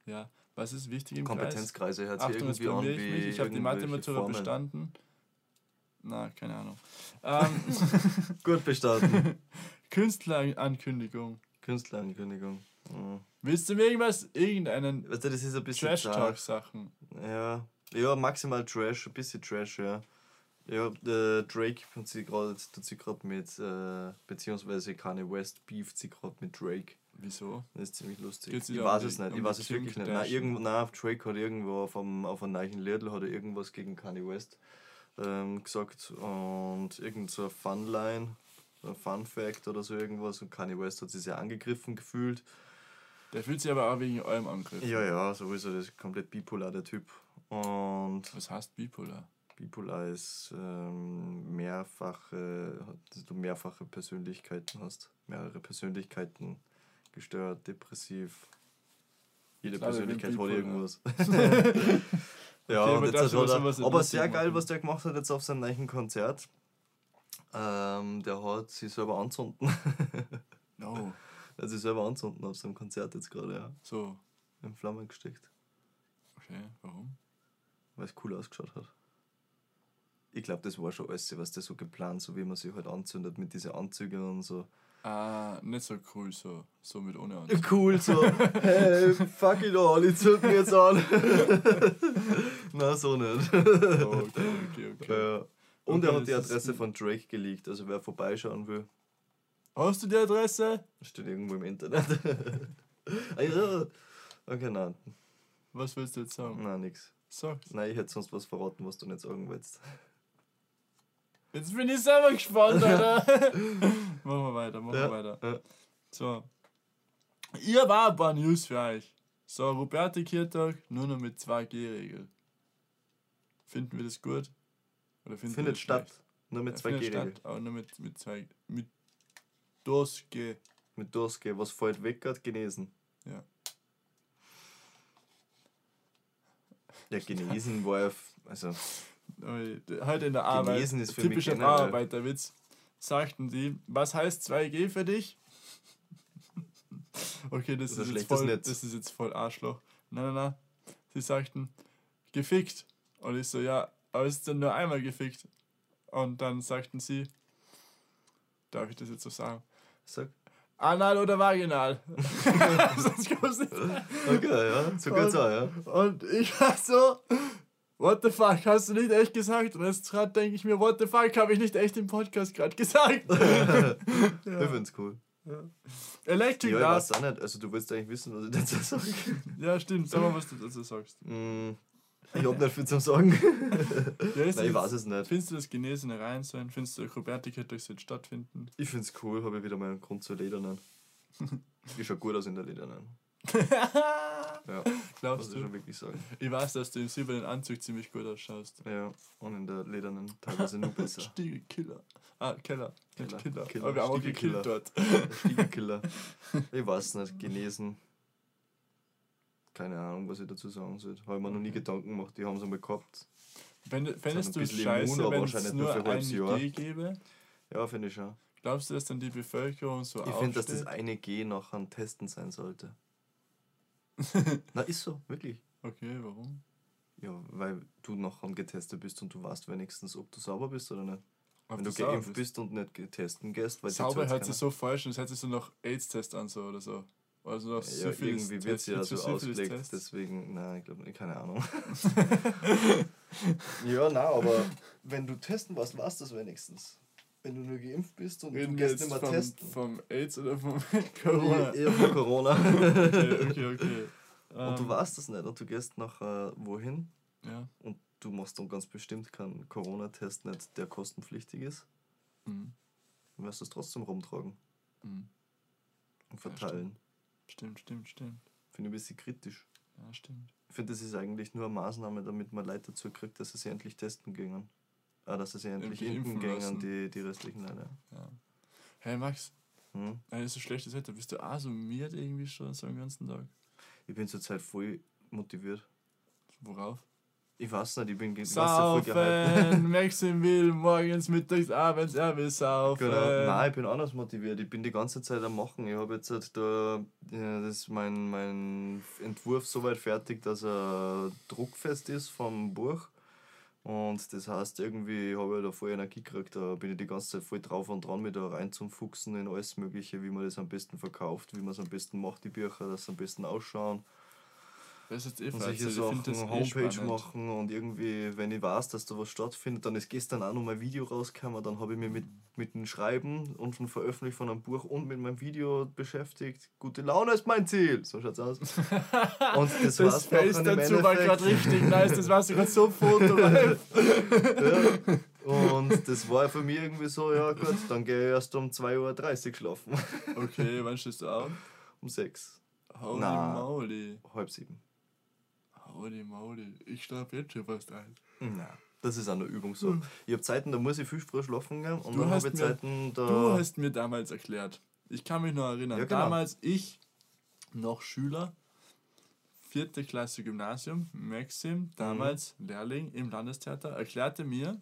Ja. Was ist wichtig im Kreis? Kompetenzkreise sich Achtung, irgendwie an wie. Ich habe die Mathe-Matura bestanden. Na, keine Ahnung. [LAUGHS] Ähm, Gut bestanden. [LAUGHS] Künstlerankündigung. Künstlerankündigung. Mhm. Willst du mir irgendwas, irgendeinen Weißt du, das ist ein bisschen Trash zart. Talk Sachen? Ja, ja, maximal Trash, ein bisschen Trash, ja. Ja, der Drake tut sich gerade tut sich gerade mit, äh, beziehungsweise Kanye West beeft sich gerade mit Drake. Wieso? Das ist ziemlich lustig. Geht's ich weiß es nicht, um ich weiß es wirklich nicht. Nein, irgendwo, nein, Drake hat irgendwo auf einem, auf einem neuen Lidl hat er irgendwas gegen Kanye West ähm, gesagt und irgend so eine Funline, ein Fun Fact oder so irgendwas und Kanye West hat sich sehr angegriffen gefühlt. Der fühlt sich aber auch wegen eurem Angriff. Ja, ja, sowieso, das ist komplett bipolar, der Typ. Und Was heißt bipolar? Bipolar ist ähm, mehrfache, dass du mehrfache Persönlichkeiten hast. Mehrere Persönlichkeiten gestört, depressiv. Jede Klar, Persönlichkeit hat irgendwas. [LAUGHS] [LAUGHS] ja, Okay, und aber jetzt hat er, aber sehr geil, was der gemacht hat jetzt auf seinem neuen Konzert. Ähm, der hat sich selber anzünden. [LAUGHS] No. Sich selber anzünden auf seinem Konzert jetzt gerade, ja. So. In Flammen gesteckt. Okay, warum? weil es cool ausgeschaut hat. Ich glaube, das war schon alles, was das so geplant, so wie man sich halt anzündet mit diesen Anzügen und so. Ah, nicht so cool, so. So mit ohne Anzug. Cool, so, [LAUGHS] hey, fuck it all, ich zünd mich jetzt an. [LAUGHS] Na, so nicht. Oh, okay, okay, okay. Ja. Und Okay, er hat die Adresse von Drake geleakt, also wer vorbeischauen will, Hast du die Adresse? steht irgendwo im Internet. [LAUGHS] ja. Okay, nein, Was willst du jetzt sagen? nein, nix. Sag's. Nein, ich hätte sonst was verraten, was du nicht sagen willst. Jetzt bin ich selber gespannt, [LAUGHS] Alter. [LAUGHS] machen wir weiter, machen Ja, wir weiter. ja. So. Ihr war ein paar News für euch. So, Roberti Kirtag nur noch mit 2G-Regel. Finden wir das gut? Oder finden wir Findet das statt. schlecht? Nur mit Ja, zwei findet G-Regel. statt, aber nur mit, mit zwei. Mit Durchge. Mit Durchgehen. Was fällt weg, hat genesen. Ja. Ja, genesen war ja. Also, Heute in der Arbeit. Genesen ist für mich typischer generell- Arbeiterwitz. Sagten die, was heißt 2G für dich? [LAUGHS] okay, das Das ist jetzt voll, Netz. das ist jetzt voll Arschloch. Nein, nein, nein. Sie sagten, gefickt. Und ich so, ja, aber es ist dann nur einmal gefickt. Und dann sagten sie, darf ich das jetzt so sagen? Sag. Anal oder vaginal? Sonst kommst du nicht. Okay, ja, so geht's auch, ja. Und ich war so, what the fuck, hast du nicht echt gesagt? Und jetzt gerade denke ich mir, what the fuck, habe ich nicht echt im Podcast gerade gesagt? [LAUGHS] Ich find's cool. Electric Ja, ich Glass. weiß auch nicht. Also, du willst eigentlich wissen, was ich dazu sage. Ja, stimmt, sag mal, was du dazu sagst. Mm, Ich hab nicht viel zum Sagen. [LAUGHS] Ja, Nein, ich weiß es nicht. Findest du das Genesene rein sein? Findest du, Robertika sollte stattfinden? Ich find's cool, habe ich wieder mal einen Grund zur Ledernen. [LAUGHS] Ich schau gut aus in der Ledernen. Ja, muss Glaubst ich du? schon wirklich sagen. Ich weiß, dass du im silbernen Anzug ziemlich gut ausschaust. Ja, und in der Ledernen teilweise nur besser. [LAUGHS] Stiege Killer. Ah, Keller. Nicht Killer. Killer. Killer. Aber wir haben auch Stiegekiller. gekillt dort. Der Stiegenkiller. Ich weiß nicht, genesen. Keine Ahnung, was ich dazu sagen soll. Habe ich mir noch nie Gedanken gemacht, die haben es einmal gehabt. Fänd- Fändest du es scheiße, immun, wenn es nur nur für ein. G gäbe? Ja, finde ich schon. Glaubst du, dass dann die Bevölkerung so Ich finde, dass das eine G nachher ein Testen sein sollte. [LAUGHS] Na, ist so, wirklich. Okay, warum? Ja, weil du nachher getestet bist und du weißt wenigstens, ob du sauber bist oder nicht. Ob Wenn du geimpft bist und nicht getesten gehst, weil Sauber hört sich so falsch an, das hört sich so nach AIDS-Test an, so oder so. Also nach Ja, Syphilis irgendwie wird sie ja so ausgelegt, deswegen, nein, ich glaube keine Ahnung. [LAUGHS] ja, na, aber wenn du testen warst, warst das wenigstens. Wenn du nur geimpft bist und Reden du gehst mehr vom, testen. vom AIDS oder vom [LAUGHS] Corona? Eher von Corona. [LAUGHS] okay, okay, okay. und du Ähm, weißt das nicht und du gehst nachher wohin Ja. und du machst dann ganz bestimmt keinen Corona-Test nicht, der kostenpflichtig ist, Mhm. dann wirst du es trotzdem rumtragen Mhm. und verteilen. Stimmt, stimmt, stimmt. Finde ich ein bisschen kritisch. Ja, stimmt. Ich finde, das ist eigentlich nur eine Maßnahme, damit man Leute dazu kriegt, dass sie sich endlich testen gingen. Ah, dass sie sich endlich Endlich impfen impfen gingen, die, die restlichen Leute. Ja. Hey Max, Hm? wenn so schlechtes Wetter, bist du auch so miert irgendwie schon so den ganzen Tag? Ich bin zurzeit voll motiviert. Worauf? Ich weiß nicht, ich bin ganz. Saufen, [LAUGHS] Maxim will morgens, mittags, abends, er will saufen. Genau. Nein, ich bin anders motiviert. Ich bin die ganze Zeit am Machen. Ich habe jetzt halt da ja, das ist mein, mein Entwurf soweit fertig, dass er druckfest ist vom Buch. Und das heißt, irgendwie habe ich da voll Energie gekriegt. Da bin ich die ganze Zeit voll drauf und dran, mich da rein zum Fuchsen in alles Mögliche, wie man das am besten verkauft, wie man es am besten macht, die Bücher, dass sie am besten ausschauen. Das ist jetzt eh und solche das Sachen, eh Homepage spannend. machen und irgendwie, wenn ich weiß, dass da was stattfindet, dann ist gestern auch noch mein Video rausgekommen, dann habe ich mich mit, mit dem Schreiben und dem Veröffentlichen von einem Buch und mit meinem Video beschäftigt. Gute Laune ist mein Ziel, so schaut's aus. [LAUGHS] Und das, Das war's Face dazu war gerade richtig nice, das war sogar so fotoreif. [LAUGHS] ja. Und das war für mich irgendwie so, ja gut, dann gehe ich erst um 2.30 Uhr schlafen. Okay, wann stehst du auf? [LAUGHS] Um 6. Holy Na. moly. Halb sieben. Holy moly. Ich schlafe jetzt schon fast ein. Na, das ist eine Übung so. Ich habe Zeiten, da muss ich viel früher schlafen gehen und Du dann hast habe ich mir- Zeiten, da. Du hast mir damals erklärt. Ich kann mich noch erinnern. Ja, genau. Damals ich noch Schüler, vierte Klasse Gymnasium, Maxim, damals Mhm. Lehrling im Landestheater, erklärte mir,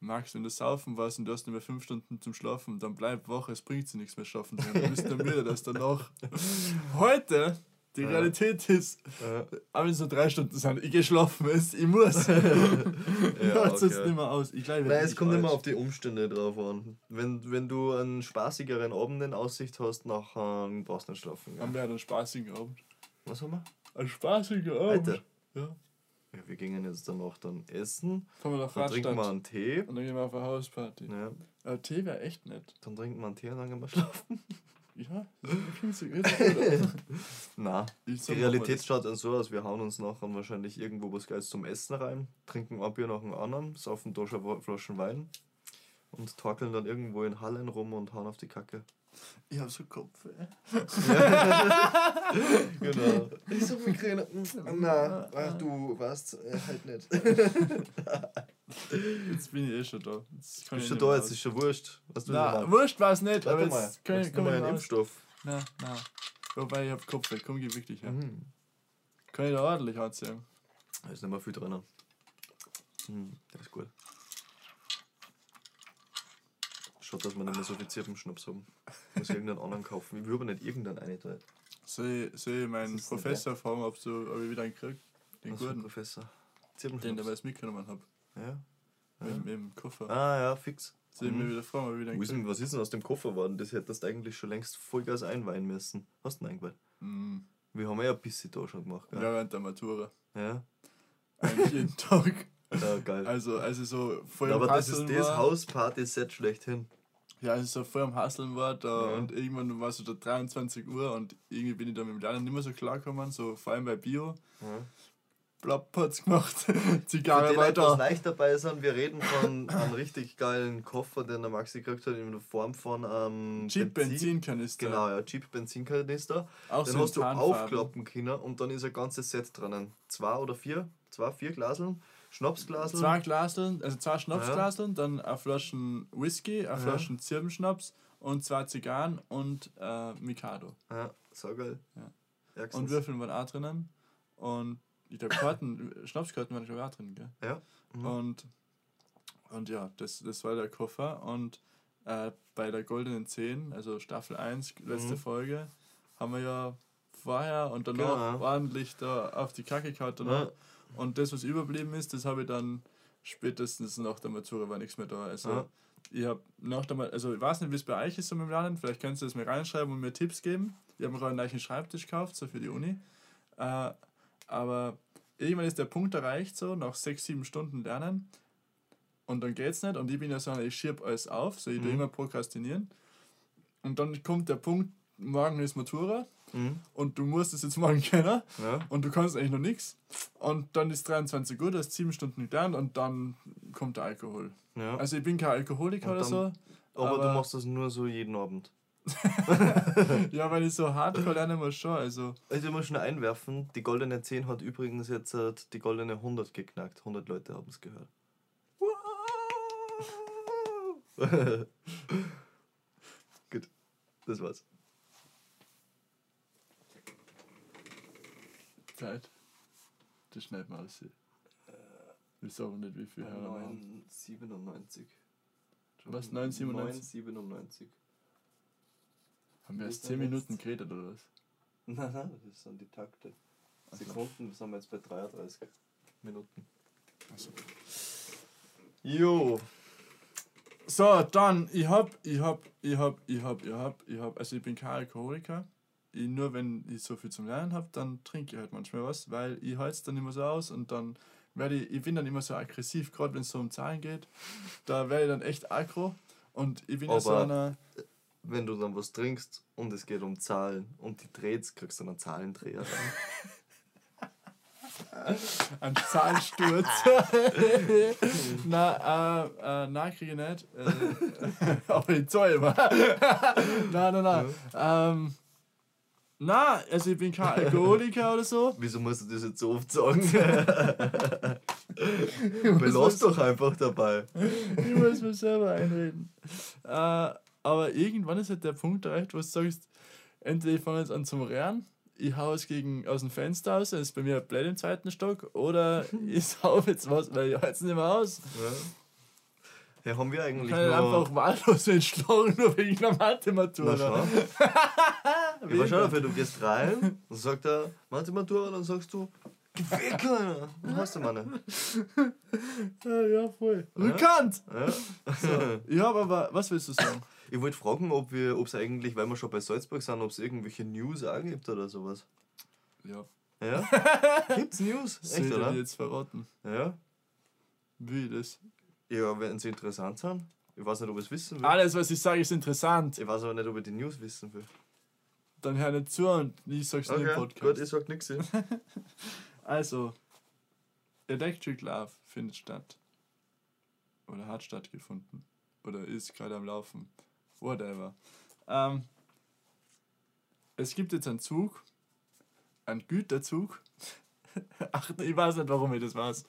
Max, wenn du saufen warst und du hast nur mehr fünf Stunden zum Schlafen, dann bleib wach, es bringt sich nichts mehr schlafen. gehen. Du bist dann müde, dass danach. Heute, die Ja. Realität ist, Ja. aber es nur drei Stunden sind, ich gehe schlafen, es- ich muss. [LAUGHS] ja, okay. sonst nicht mehr aus. Ich glaube, ich Nein, es kommt immer alt. auf die Umstände drauf an. Wenn, wenn du einen spaßigeren Abend in Aussicht hast, nachher brauchst du nicht schlafen. Haben Ja. wir einen spaßigen Abend. Was haben wir? Ein spaßiger Abend. Heute. Ja. Ja, wir gingen jetzt danach dann essen, Fahren wir nach dann trinken wir einen Tee. Und dann gehen wir auf eine Hausparty. Ja, Aber Tee wäre echt nett. dann trinken wir einen Tee und dann gehen wir schlafen. Ja. [LAUGHS] Na, die Realität schaut dann so aus, wir hauen uns nachher wahrscheinlich irgendwo was Geiles zum Essen rein, trinken ein Bier nach dem anderen, saufen Wa- Flaschen Wein und torkeln dann irgendwo in Hallen rum und hauen auf die Kacke. Ich hab so Kopf, ey. [LAUGHS] Genau. Ich so Migräne. Na, ach, du weißt, halt nicht. [LAUGHS] Jetzt bin ich eh schon da. Jetzt Bist ich schon da, jetzt ist schon wurscht. Was du Na, wurscht war es nicht, aber Warte mal, jetzt mal ich einen raus. Impfstoff. Na, na. Wobei ich hab Kopf, komm, geh wirklich her. Mhm. Kann ich da ordentlich anziehen. Da ist nicht mehr viel drin. Mhm, das ist gut. Schaut, dass wir nicht mehr so viel Zirpenschnaps haben. Muss irgendeinen anderen kaufen. Ich will aber nicht irgendeinen einen da. Soll ich, soll ich meinen Professor fragen, ob, du, ob ich wieder einen krieg? Den Was guten, Professor. den, der was mitgenommen hab. Ja. Mit, Ja. mit dem Koffer. Ah ja, fix. Soll ich Mhm. mir wieder fragen, ob ich wieder einen krieg? was ist denn aus dem Koffer geworden? Das hättest du eigentlich schon längst Vollgas einweihen müssen. Hast du ihn eingeweiht? Mm, Wir haben ja ein bisschen da schon gemacht, gell? während der Matura. Ja. Eigentlich jeden [LAUGHS] Tag. Ja, geil. Also, also so voll Ja, aber das ist das. Hausparty-Set schlechthin. Ja, also so voll am Hasseln war da Ja. und irgendwann war es so da 23 Uhr und irgendwie bin ich da mit dem Lernen nicht mehr so klargekommen, so vor allem bei Bio. Ja. Hat's gemacht, [LAUGHS] Für Zigarre die Leute, was weiter. leicht dabei sind, wir reden von einem richtig geilen Koffer, den der Maxi gekriegt hat, in der Form von ähm, Jeep Benzinkanister. Genau, ja, Jeep Benzinkanister. Auch Den so hast du aufklappen können und dann ist ein ganzes Set drinnen. Zwei oder vier, zwei, vier Glaseln, Schnapsglaseln. Zwei Glaseln, also zwei Schnapsglaseln, dann eine Flaschen Whisky, eine Flaschen Zirbenschnaps und zwei Zigarren und äh, Mikado. Ja, so geil. Ja. Und Würfeln waren auch drinnen. Und ich glaube, Karten, [LAUGHS] Schnapskarten waren schon auch drin, gell? Ja. Mhm. Und, und ja, das, das war der Koffer. Und äh, bei der Goldenen 10, also Staffel 1, letzte Mhm. Folge, haben wir ja vorher und danach Genau. ordentlich da auf die Kacke gehauen. Ja. Und das, was überblieben ist, das habe ich dann spätestens nach der Matura war nichts mehr da. Also Ja. ich habe nach der Ma- also ich weiß nicht, wie es bei euch ist so mit dem Lernen, vielleicht kannst du das mir reinschreiben und mir Tipps geben. Ich habe mir gerade einen neuen Schreibtisch gekauft, so für die Uni. Äh, aber irgendwann ist der Punkt erreicht, so nach sechs, sieben Stunden Lernen. Und dann geht's nicht. Und ich bin ja so, ich schieb alles auf, so ich Mhm. immer prokrastinieren. Und dann kommt der Punkt, morgen ist Matura Mhm. und du musst es jetzt morgen [LAUGHS] können Ja. und du kannst eigentlich noch nichts. Und dann ist 23 Uhr, du hast sieben Stunden gelernt und dann kommt der Alkohol. ja. Also ich bin kein Alkoholiker Und oder so. aber, du aber- machst das nur so jeden Abend. [LAUGHS] Ja, weil ich so hardcore lernen muss schon. Also Also ich muss schon einwerfen, die goldene 10 hat übrigens jetzt äh, die goldene 100 geknackt. 100 Leute haben es gehört. [LAUGHS] Gut, das war's. Zeit. Das schneidet man aus. Wir sagen nicht, wie viel Hörer wir haben. 997. Was, 997? 997. Haben wir erst Ist 10 er Minuten geredet oder was? Nein, nein, das sind die Takte. Sekunden sind wir jetzt bei 33 Minuten. Achso. Jo. So, dann, ich hab, ich hab, ich hab, ich hab, ich hab, ich hab, also ich bin kein Alkoholiker. Nur wenn ich so viel zum Lernen hab, dann trinke ich halt manchmal was, weil ich halte es dann immer so aus und dann werde ich, ich bin dann immer so aggressiv, gerade wenn es so um Zahlen geht. Da werde ich dann echt aggro und ich bin ja so einer, Wenn du dann was trinkst und es geht um Zahlen und die drehst, kriegst du einen Zahlendreher. [LAUGHS] ein Zahlensturz. [LAUGHS] na, äh, äh, nein, kriege ich nicht. Äh, [LAUGHS] aber ich zahle immer. nein, nein, nein. Ähm, na, also ich bin kein Alkoholiker oder so. [LAUGHS] Wieso musst du das jetzt so oft sagen? Belass doch einfach dabei. Ich muss mir selber einreden. Äh, aber irgendwann ist halt der Punkt erreicht, wo du sagst, entweder ich fange jetzt an zum Rennen, ich hau es gegen, aus dem Fenster aus, das ist bei mir blöd im zweiten Stock, oder [LAUGHS] ich sauf jetzt was, weil ich es nicht mehr aus. Ja. ja, haben wir Ich eigentlich kann nicht nur... einfach wahllos entschlagen, nur wegen einer Na [LAUGHS] Mathe-Matura. schau. Ja, schau dafür, du gehst rein, dann sagt er Mathematura, dann sagst du, weg, Alter. Hast du meine. Ja, ja, voll. Rückhand! Ja. Ich hab aber, was willst du sagen? Ich wollte fragen, ob wir, ob es eigentlich, weil wir schon bei Salzburg sind, ob es irgendwelche News auch gibt oder sowas. Ja, Ja? [LAUGHS] Gibt's News? soll Echt, ich dir oder? jetzt verraten? Ja. Wie das? Ja, wenn sie interessant sind. Ich weiß nicht, ob ich es wissen will. Alles, was ich sage, ist interessant. Ich weiß aber nicht, ob ich die News wissen will. Dann hör nicht zu und ich sag's okay, nicht im Podcast. Gut, ich sag nichts. [LAUGHS] also, Electric Love findet statt. Oder hat stattgefunden. Oder ist gerade am Laufen. Whatever. Ähm, es gibt jetzt einen Zug, einen Güterzug. [LAUGHS] Ach, ich weiß nicht, warum ich das weiß.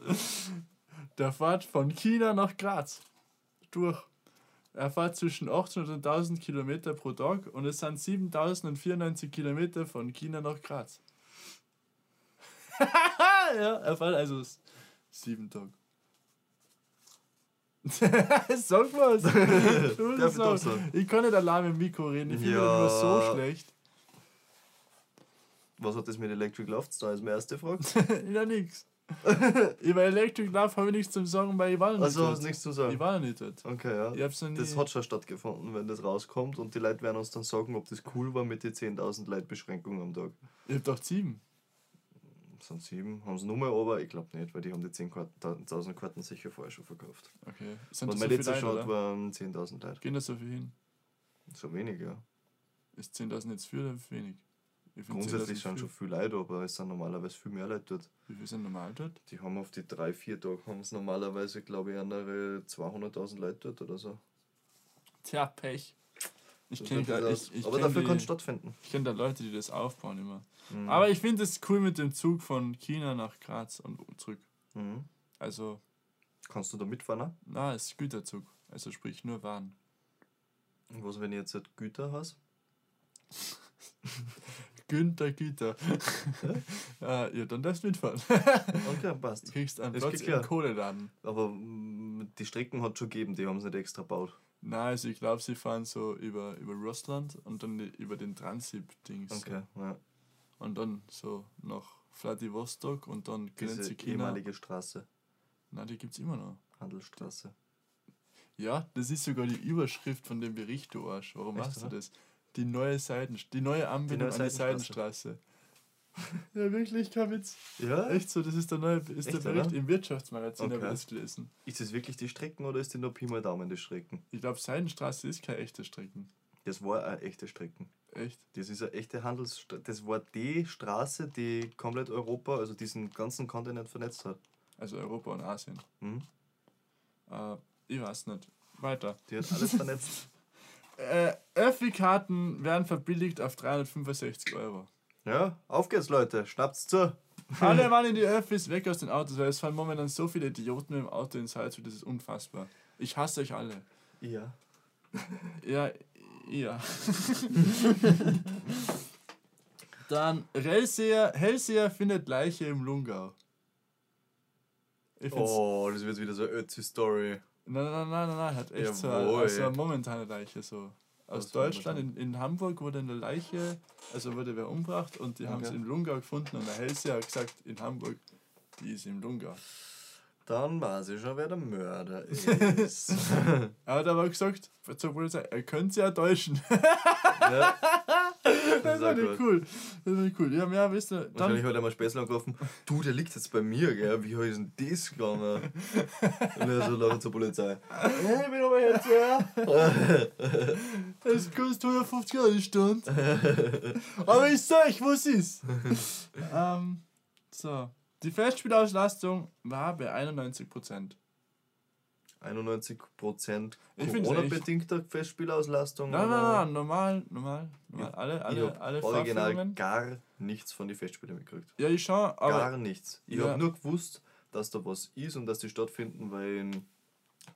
Der fährt von China nach Graz. Durch. Er fährt zwischen 800 und 1000 Kilometer pro Tag und es sind 7094 Kilometer von China nach Graz. [LAUGHS] ja, er fährt also sieben Tage. [LAUGHS] Sag was! [LAUGHS] ich kann nicht allein mit dem Mikro reden, ich finde ja. nur so schlecht. Was hat das mit Electric zu tun? Ist meine erste Frage. ja, nix. [LAUGHS] Über Electric Love habe ich nichts zu sagen, weil ich war nicht Also hast nichts zu sagen? Ich war nicht dort. Okay, ja. Ich hab's noch nie das hat schon stattgefunden, wenn das rauskommt und die Leute werden uns dann sagen, ob das cool war mit den 10.000 Leute Beschränkungen am Tag. Ich hab doch sieben. Sind sieben, haben sie nur mal, aber ich glaube nicht, weil die haben die 10.000 Karten sicher vorher schon verkauft. Okay. Sind und mein so letzter Shot waren 10.000 Leute. Gehen da so viel hin? So wenig, ja. Ist 10.000 jetzt viel oder wenig? Grundsätzlich sind schon viele Leute, aber es sind normalerweise viel mehr Leute dort. Wie viele sind normal dort? Die haben auf die drei, vier Tage haben es normalerweise, glaube ich, andere 200.000 Leute dort oder so. Tja, Pech. Ich kenne ich, ich Aber dafür kann es stattfinden. Ich kenne da Leute, die das aufbauen immer. Mhm. Aber ich finde es cool mit dem Zug von China nach Graz und zurück. Mhm. Also. Kannst du da mitfahren? Ne? Na, es ist Güterzug. Also sprich nur Waren. Und was, wenn ich jetzt halt Güter hast? [LAUGHS] Günther Güter. [LAUGHS] Ja? ja, dann darfst du mitfahren. okay, passt. Du kriegst einen Platz im Kohleladen. Aber mm, die Strecken hat es schon gegeben, die haben sie nicht extra gebaut. Nein, also ich glaube, sie fahren so über, über Russland und dann über den Transip-Dings. Okay, so. ja. Und dann so nach Vladivostok und dann Grenze China. ehemalige Straße. Nein, die gibt es immer noch. Handelsstraße. Ja, das ist sogar die Überschrift von dem Bericht, du Arsch. Warum Echt, machst du das? Die neue Seiten, die neue Anbindung die neue an die Seidenstraße. [LAUGHS] ja, wirklich, kein Witz. Ja? Echt so, das ist der neue ist Echt, der Bericht oder? im Wirtschaftsmagazin, okay. habe ich das gelesen. Ist das wirklich die Strecken oder ist die nur Pi mal Daumen die Strecken? Ich glaube, Seidenstraße ist keine echte Strecken. Das war eine echte Strecken. Echt? Das ist eine echte Handelsstraße. Das war die Straße, die komplett Europa, also diesen ganzen Kontinent vernetzt hat. Also Europa und Asien. Mhm. Äh, ich weiß nicht. Weiter. Die hat alles vernetzt. [LAUGHS] äh, Öffi-Karten werden verbilligt auf 365 Euro. Ja, auf geht's, Leute. Schnappt's zu. [LAUGHS] Alle waren in die Öffis, weg aus den Autos, weil es fahren momentan so viele Idioten mit dem Auto in Salzburg, das ist unfassbar. Ich hasse euch alle. Ja. [LAUGHS] Ja, ja. [LAUGHS] Dann Hellseher, Hellseher findet Leiche im Lungau. Oh, das wird wieder so eine Ötzi-Story. Nein, nein, nein, nein, nein, hat echt so eine, also eine momentane Leiche so. Aus Was Deutschland, in, in Hamburg wurde eine Leiche, also wurde wer umgebracht und die okay. haben sie im Lungau gefunden und der Hellseher hat gesagt, in Hamburg, die ist im Lungau. Dann weiß ich schon, wer der Mörder [LAUGHS] ist. er hat aber gesagt, zur Polizei, er könnte sie ja täuschen. ja. [LAUGHS] Das, das ist nicht cool. Das ist nicht cool. Ja, ja, wisst ihr. Wahrscheinlich hat er mal Späßler angerufen, du, der liegt jetzt bei mir, gell? Wie ist denn das gegangen? Und er so laufen zur Polizei. Ja, ich bin aber jetzt, ja. Das kostet 150 Euro die Stunde. Aber ich sag was ist. [LAUGHS] ähm, so. Die Festspielauslastung war bei 91 Prozent. 91 Prozent Corona-bedingter Festspielauslastung? Nein, nein, nein, normal, normal, normal. Alle, alle, ich alle original gar nichts von den Festspielen mitgekriegt. Ja, ich schon, aber... Gar nichts. Ich ja. habe nur gewusst, dass da was ist und dass die stattfinden, weil ich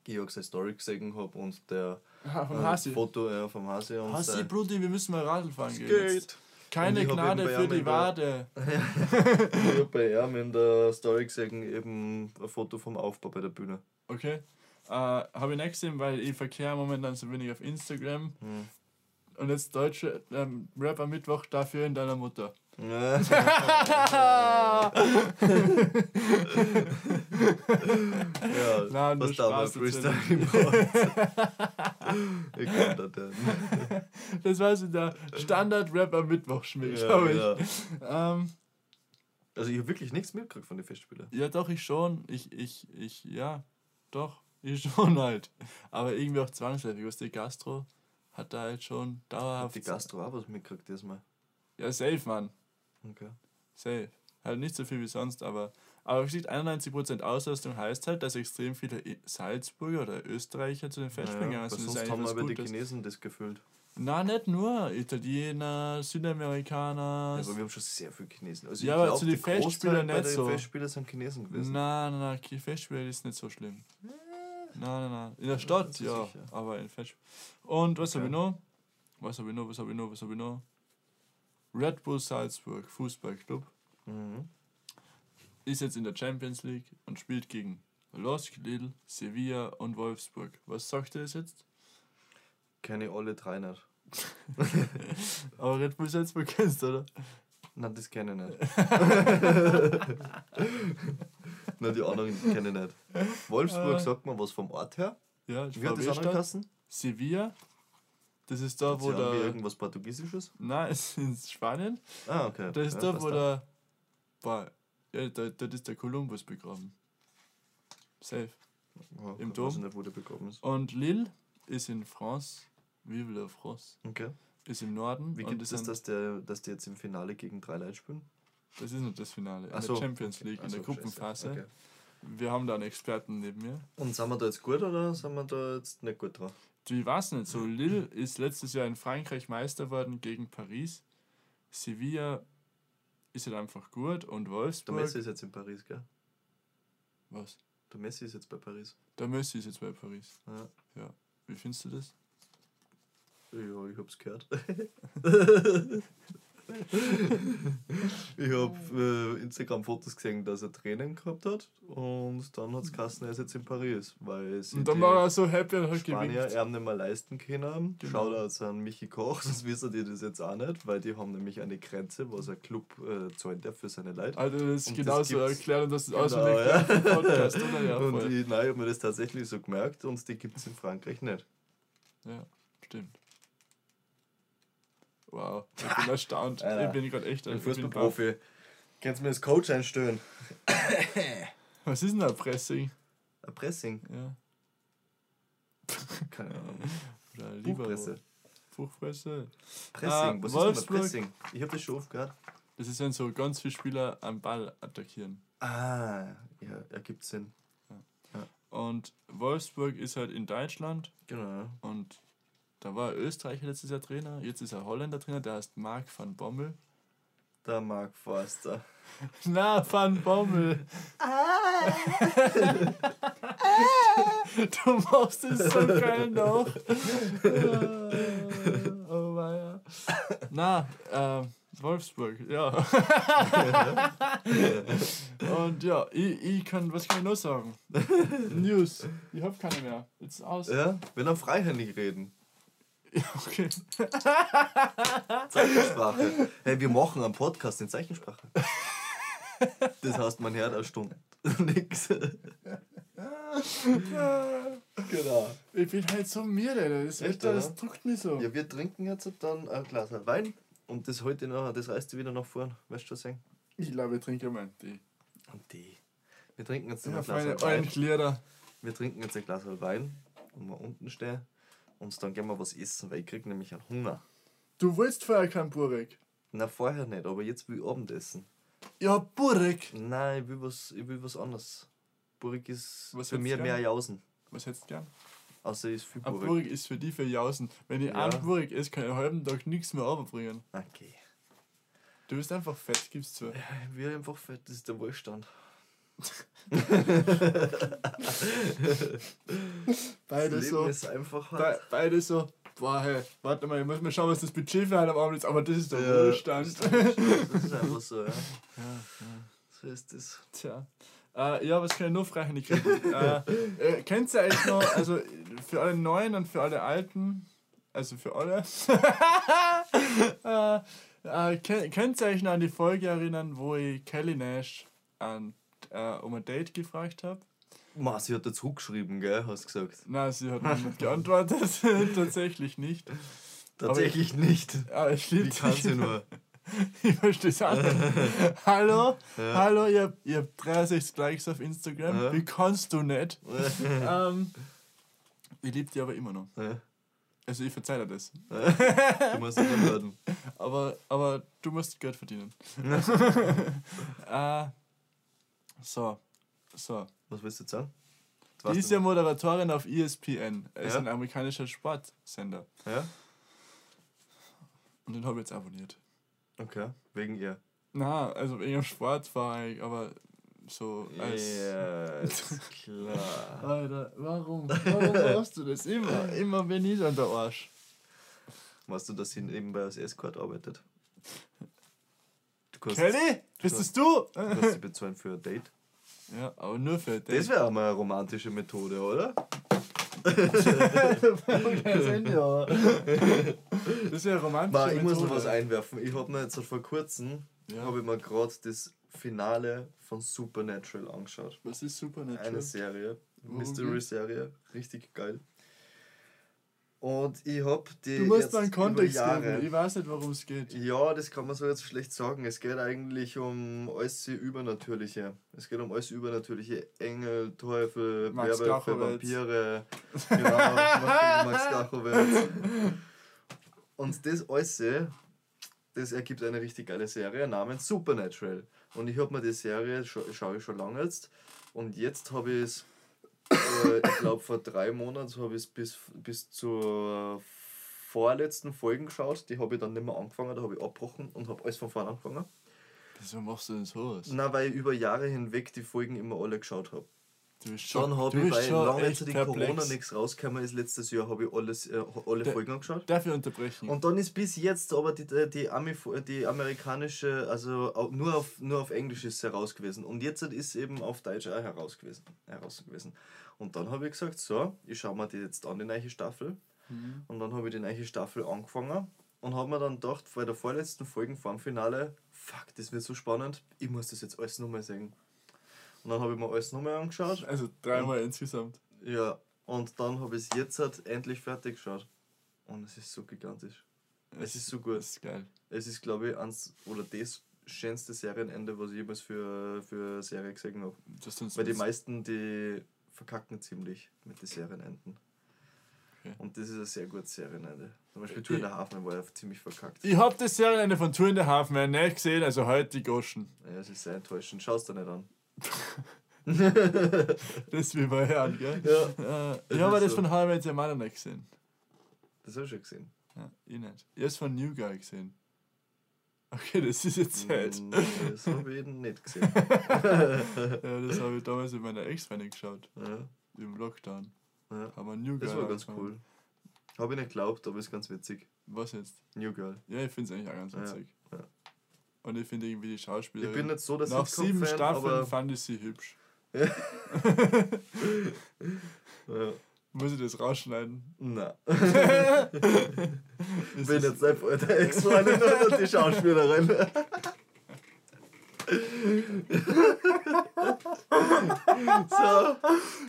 Georg seine Story gesehen habe und der ja, [LAUGHS] vom äh, Foto ja, vom Hasi. Und Hasi, Brudi, wir müssen mal Radl fahren gehen. Geht. Keine Gnade für die Wade. [LAUGHS] ich habe bei ihm in der Story gesehen, eben ein Foto vom Aufbau bei der Bühne. Okay. Äh, habe ich nicht gesehen, weil ich verkehre momentan so wenig auf Instagram. Hm. Und jetzt deutsche ähm, Rap am Mittwoch dafür in deiner Mutter. Ja, Na, was da Freestyle Ich kann das denn. Das war so der Standard-Rap am Mittwoch schmeckt, ja, glaube ich. Ja. Ähm, also ich habe wirklich nichts mitgekriegt von den Festspielen. Ja, doch, ich schon. Ich, ich, ich, ja, doch. Ich [LAUGHS] schon halt. Aber irgendwie auch zwangsläufig. Was die Gastro hat da halt schon dauerhaft. Die Gastro auch was mitgekriegt diesmal. Ja, safe, Mann. Okay. Safe. Halt nicht so viel wie sonst, aber. Aber steht 91% Auslastung heißt halt, dass extrem viele Salzburger oder Österreicher zu den Festspielen Naja, gegangen sind. Ist sonst haben aber die. Chinesen das gefüllt. Na, nicht nur. Italiener, Südamerikaner. Ja, aber wir haben schon sehr viele Chinesen. Also Ja, aber glaub, zu den bei nicht so. Festspielen sind Chinesen gewesen. Nein, nein, nein, die Festspiele ist nicht so schlimm. Nein, nein, nein. In der Stadt, ja, sicher? aber in Festspielen. Und was habe Okay. ich noch? Was habe ich noch, was habe ich noch, was habe ich noch? Red Bull Salzburg, Fußballclub, Mhm. ist jetzt in der Champions League und spielt gegen Losk, Lille, Sevilla und Wolfsburg. Was sagt ihr das jetzt? Kenne ich alle drei nicht. [LAUGHS] Aber Red Bull Salzburg kennst du, oder? Nein, das kenne ich nicht. [LAUGHS] Nein, die anderen kenne ich nicht. Wolfsburg Ah. sagt man was vom Ort her. Ja, Wie hat das andere? Sevilla, das ist da, wo der... irgendwas Portugiesisches? Nein, es ist in Spanien. Ah, okay. Da ist ja, da, wo der. Boah, ja, da, da ist der Kolumbus begraben. Safe. Ja, im ich Dom. Weiß nicht, wo der begraben ist. Und Lille ist in France. Vive la France. Okay. Ist im Norden. Wie gibt ist es, ein- dass, der, dass die jetzt im Finale gegen drei Leute spielen? Das ist nicht das Finale. In so. der Champions League, Ach in der so, Gruppenphase. Okay. Wir haben da einen Experten neben mir. Und sind wir da jetzt gut oder sind wir da jetzt nicht gut drauf? Du, Ich weiß nicht, so Lille ist letztes Jahr in Frankreich Meister worden gegen Paris. Sevilla ist halt einfach gut und Der Wolfsburg. Messi ist jetzt in Paris, gell? Was? Der Messi ist jetzt bei Paris. Der Messi ist jetzt bei Paris. Ja, Wie findest du das? ja ich hab's gehört. [LAUGHS] [LAUGHS] ich hab äh, Instagram-Fotos gesehen, dass er Training gehabt hat und dann hat's geheißen, er ist jetzt in Paris, weil sie Und dann war er so happy und hat Spanier gewinkt. er nicht mehr leisten können. Genau. Shoutouts an Michi Koch, das wissen die das jetzt auch nicht, weil die haben nämlich eine Grenze, was ein Club äh, zahlen darf für seine Leute. Alter, das ist genauso das erklärt und das ist Genau, ja. Podcast, oder? [LAUGHS] Ja, und ich, nein, ich habe mir das tatsächlich so gemerkt und die gibt es in Frankreich nicht. ja stimmt. Wow, ich bin erstaunt. Alter, ich bin gerade echt Ein Fußballprofi. Kannst du mir als Coach einstellen? [COUGHS] Was ist denn ein Pressing? Ein Pressing. Ja. Keine Ahnung. [LAUGHS] Oder ein. Buchpresse. Buchpresse. Pressing. Ah, Was Wolfsburg. ist denn ein Pressing? Ich habe das schon oft gehört. Das ist, wenn so ganz viele Spieler am Ball attackieren. Ah, ja, ergibt Sinn. Und Wolfsburg ist halt in Deutschland Genau. und da war Österreicher letztes Jahr Trainer, jetzt ist er Holländer Trainer, der heißt Marc van Bommel. Der Mark Forster. [LAUGHS] Na, Van Bommel. [LAUGHS] du machst es so geil noch. oh weia. Na, ähm, Wolfsburg, ja. [LAUGHS] Und ja, ich, ich kann, was kann ich noch sagen? News. Ich hab keine mehr. Jetzt ist aus. Ja, wenn er freihändig reden. Ja, okay. Zeichensprache. Hey, wir machen einen Podcast in Zeichensprache. Das heißt, man hört eine Stunde [LAUGHS] nix. genau. Ich bin halt so müde, das Echt, Wetter, das oder? drückt mich so. Ja, wir trinken jetzt dann ein Glas Wein und das heute noch, das reißt du wieder nach vorn. Weißt du schon sagen? Ich glaube, ich trinke mal einen Tee. Und die. Wir trinken jetzt Ja, ein Glas Wein. Wir trinken jetzt ein Glas Wein und wir unten stehen. Und dann gehen wir was essen, weil ich krieg nämlich einen Hunger. Du willst vorher kein Burek. Na, vorher nicht, aber jetzt will ich Abendessen. Ja, Burek. Nein, ich will was, ich will was anderes. Burg ist Was für mich du mehr? Jausen. Was hättest du gern? Außer ist viel Ein Burg. Burek ist für die für Jausen. Wenn ich Ja. einen Burek esse, kann ich einen halben Tag nichts mehr runterbringen. Okay. Du bist einfach fett, gibst zu. Ja, ich will einfach fett, das ist der Wohlstand. [LAUGHS] Beide so. Be beide so. Boah, hey, warte mal, ich muss mal schauen, was das Budget für am Abend ist. Aber das ist der Ja, Wohlstand. [LAUGHS] Das ist einfach so, ja. Ja, So ist das. Tja. Äh, ja, was kann ich noch fragen? Ich krieg, [LAUGHS] äh, äh, kennt ihr eigentlich noch, also für alle Neuen und für alle Alten, also für alle, äh, äh, kennt, könnt ihr euch noch an die Folge erinnern, wo ich Kelly Nash an, äh, um ein Date gefragt habe? Ma, sie hat da zurückgeschrieben, gell, hast du gesagt. Na, sie hat mir nicht geantwortet, [LAUGHS] tatsächlich nicht. Tatsächlich nicht. Aber ich Wie liebe kann sie nur? [LAUGHS] Ich verstehe es auch nicht. [LAUGHS] Hallo, Ja. hallo, ihr habt, ihr habt 63 Likes auf Instagram. Ja. Wie kannst du nicht? ähm, ich liebe die aber immer noch. Ja. Also ich verzeih dir das. Du musst das werden. Aber, aber du musst Geld verdienen. äh, so, so. Was willst du jetzt sagen? Die ist ja Moderatorin auf ESPN. Es ist Ja? ein amerikanischer Sportsender. Ja? Und den habe ich jetzt abonniert. Okay, wegen ihr. Na, also wegen dem Sport war ich, aber so als. Ja, [LAUGHS] ist klar. Alter, warum? Warum machst du das immer? Immer bin ich an der Arsch. Weißt du, dass sie nebenbei als Escort arbeitet? Kannst, Kelly? Bist es du? du kannst sie bezahlen für ein Date. Ja, aber nur für Das wäre auch mal eine romantische Methode, oder? Das wäre romantisch. Ma, ich muss noch was einwerfen. Ich habe mir jetzt vor kurzem Ja. habe ich mir gerade das Finale von Supernatural angeschaut. Was ist super Eine Serie, Mystery-Serie, richtig geil. Und ich habe die. Du musst einen Kontext geben. Ich weiß nicht, worum es geht. Ja, das kann man so jetzt schlecht sagen. Es geht eigentlich um alles Übernatürliche. Es geht um alles Übernatürliche. Engel, Teufel, Werwölfe. Vampire. [LAUGHS] Genau, Max Gachowitz. Und das alles, das ergibt eine richtig geile Serie namens Supernatural. Und ich habe mir die Serie, scha schaue ich schon lange jetzt. Und jetzt habe ich es, äh, ich glaube vor drei Monaten habe ich es bis, bis zur vorletzten Folgen geschaut. Die habe ich dann nicht mehr angefangen, da habe ich abgebrochen und habe alles von vorne angefangen. Wieso machst du denn sowas? Na, weil ich über Jahre hinweg die Folgen immer alle geschaut habe. Dann schon, habe ich, weil lange den perplex. Corona nichts rausgekommen ist, letztes Jahr habe ich alles, äh, alle Der- Folgen angeschaut. Darf ich unterbrechen? Und dann ist bis jetzt aber die, die, die, Ami, die amerikanische, also nur auf, nur auf Englisch ist heraus gewesen. Und jetzt ist eben auf Deutsch auch heraus gewesen. Heraus gewesen. Und dann habe ich gesagt, so, ich schaue mir die jetzt an, die neue Staffel. Mhm. Und dann habe ich die neue Staffel angefangen und habe mir dann gedacht, bei der vorletzten Folge vor dem Finale, fuck, das wird so spannend, ich muss das jetzt alles nochmal sehen. Und dann habe ich mir alles nochmal angeschaut. Also dreimal insgesamt. Ja, und dann habe ich es jetzt halt endlich fertig geschaut. Und es ist so gigantisch. Es ist so gut. Das ist geil. Es ist, glaube ich, eins oder das schönste Serienende, was ich jemals für, für eine Serie gesehen habe. Weil die meisten, die verkacken ziemlich mit den Serienenden. Okay. Und das ist ein sehr gutes Serienende. Zum Beispiel Die- Tour der Hafen war ja ziemlich verkackt. Ich hab das Serienende von Tour in der Hafen nicht gesehen, also heute die Goschen. Ja, es ist sehr enttäuschend. Schau es dir nicht an. [LAUGHS] Das will man hören, gell? Ja. Äh, Es ich habe ist das so. von How I Met Your Mother nicht gesehen. Das habe ich schon gesehen. Ja, ich nicht. Ich hab's von New Guy gesehen. Okay, das ist jetzt sad. Mm, Das habe ich eben nicht gesehen. [LAUGHS] Ja, das habe ich damals mit meiner Ex-Freundin geschaut. Ja, Im Lockdown. ja. Haben wir New Guy Das war ganz angefangen. cool. Habe ich nicht geglaubt, aber ist ganz witzig. Was jetzt? New Girl. Ja, ich finde es eigentlich auch ganz witzig. Ja. Und ich finde irgendwie die Schauspielerin. Ich bin nicht so der Nach sieben Staffeln fand ich sie hübsch. [LAUGHS] ja. Muss ich das rausschneiden? Na. [LAUGHS] Ist bin jetzt einfach der Ex-Freundin und die Schauspielerin. [LAUGHS] so,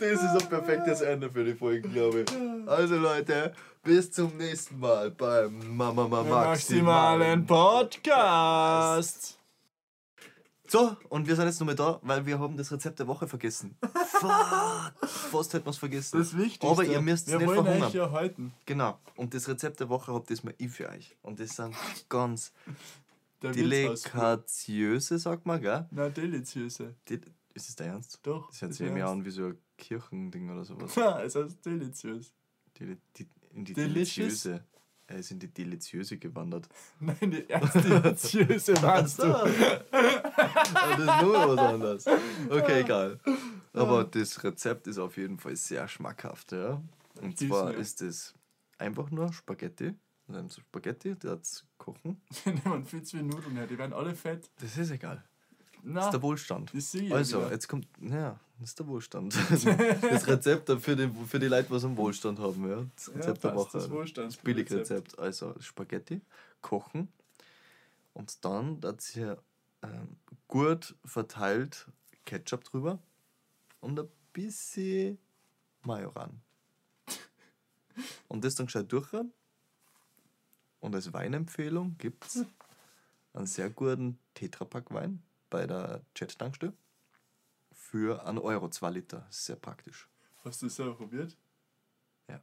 das ist ein perfektes Ende für die Folge, glaube ich. Also Leute, bis zum nächsten Mal beim Mama Mama maximalen Podcast. So, und wir sind jetzt nochmal da, weil wir haben das Rezept der Woche vergessen. Fuck, fast hätten wir es vergessen. Das ist wichtig. Aber ihr müsst Wir nicht wollen verhungern. euch ja halten. Genau, und das Rezept der Woche habt das mal ich für euch. Und das sind ganz Der sagt man, gell? Na, deliziöse. Die, ist das der Ernst? Doch. Das hört ist sich mir an wie so ein Kirchending oder sowas. Ja, [LAUGHS] es heißt deliziös. Die, die, in die Delicious? Deliziöse. Er ist in die Deliziöse gewandert. [LAUGHS] Nein, die erste deliziöse [LAUGHS] meinst du. das ist nur was anderes. Okay, egal. Aber das Rezept ist auf jeden Fall sehr schmackhaft. Ja? Und Gieß zwar mir. ist es einfach nur Spaghetti. Also so Spaghetti, das kochen. Nehmen viel zu viele Nudeln her, die werden alle fett. Das ist egal. Das Na, ist der Wohlstand. das ich Also, wieder. jetzt kommt, ja, das ist der Wohlstand. [LAUGHS] Das Rezept für die, für die Leute, die einen Wohlstand haben. Ja. Das ja, Rezept der passt, Woche. das Wohlstandsrezept. Billigrezept. Also Spaghetti kochen und dann dazu ähm, gut verteilt Ketchup drüber und ein bisschen Mayo ran. Und das dann gescheit durchrennen. Und als Weinempfehlung gibt es einen sehr guten Tetrapack-Wein bei der Jet-Tankstelle für 1 Euro, 2 Liter. Sehr praktisch. Hast du das selber probiert? Ja.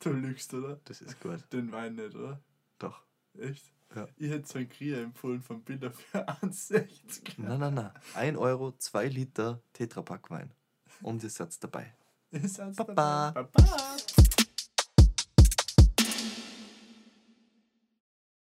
Du lügst, oder? Das ist gut. Den Wein nicht, oder? Doch. Echt? Ja. Ich hätte so einen Krier empfohlen von Bilder für [LAUGHS] 1,60. Nein, nein, nein. 1 Euro, 2 Liter Tetrapack Wein. Und ihr seid dabei. Ihr seid Baba. dabei. Baba.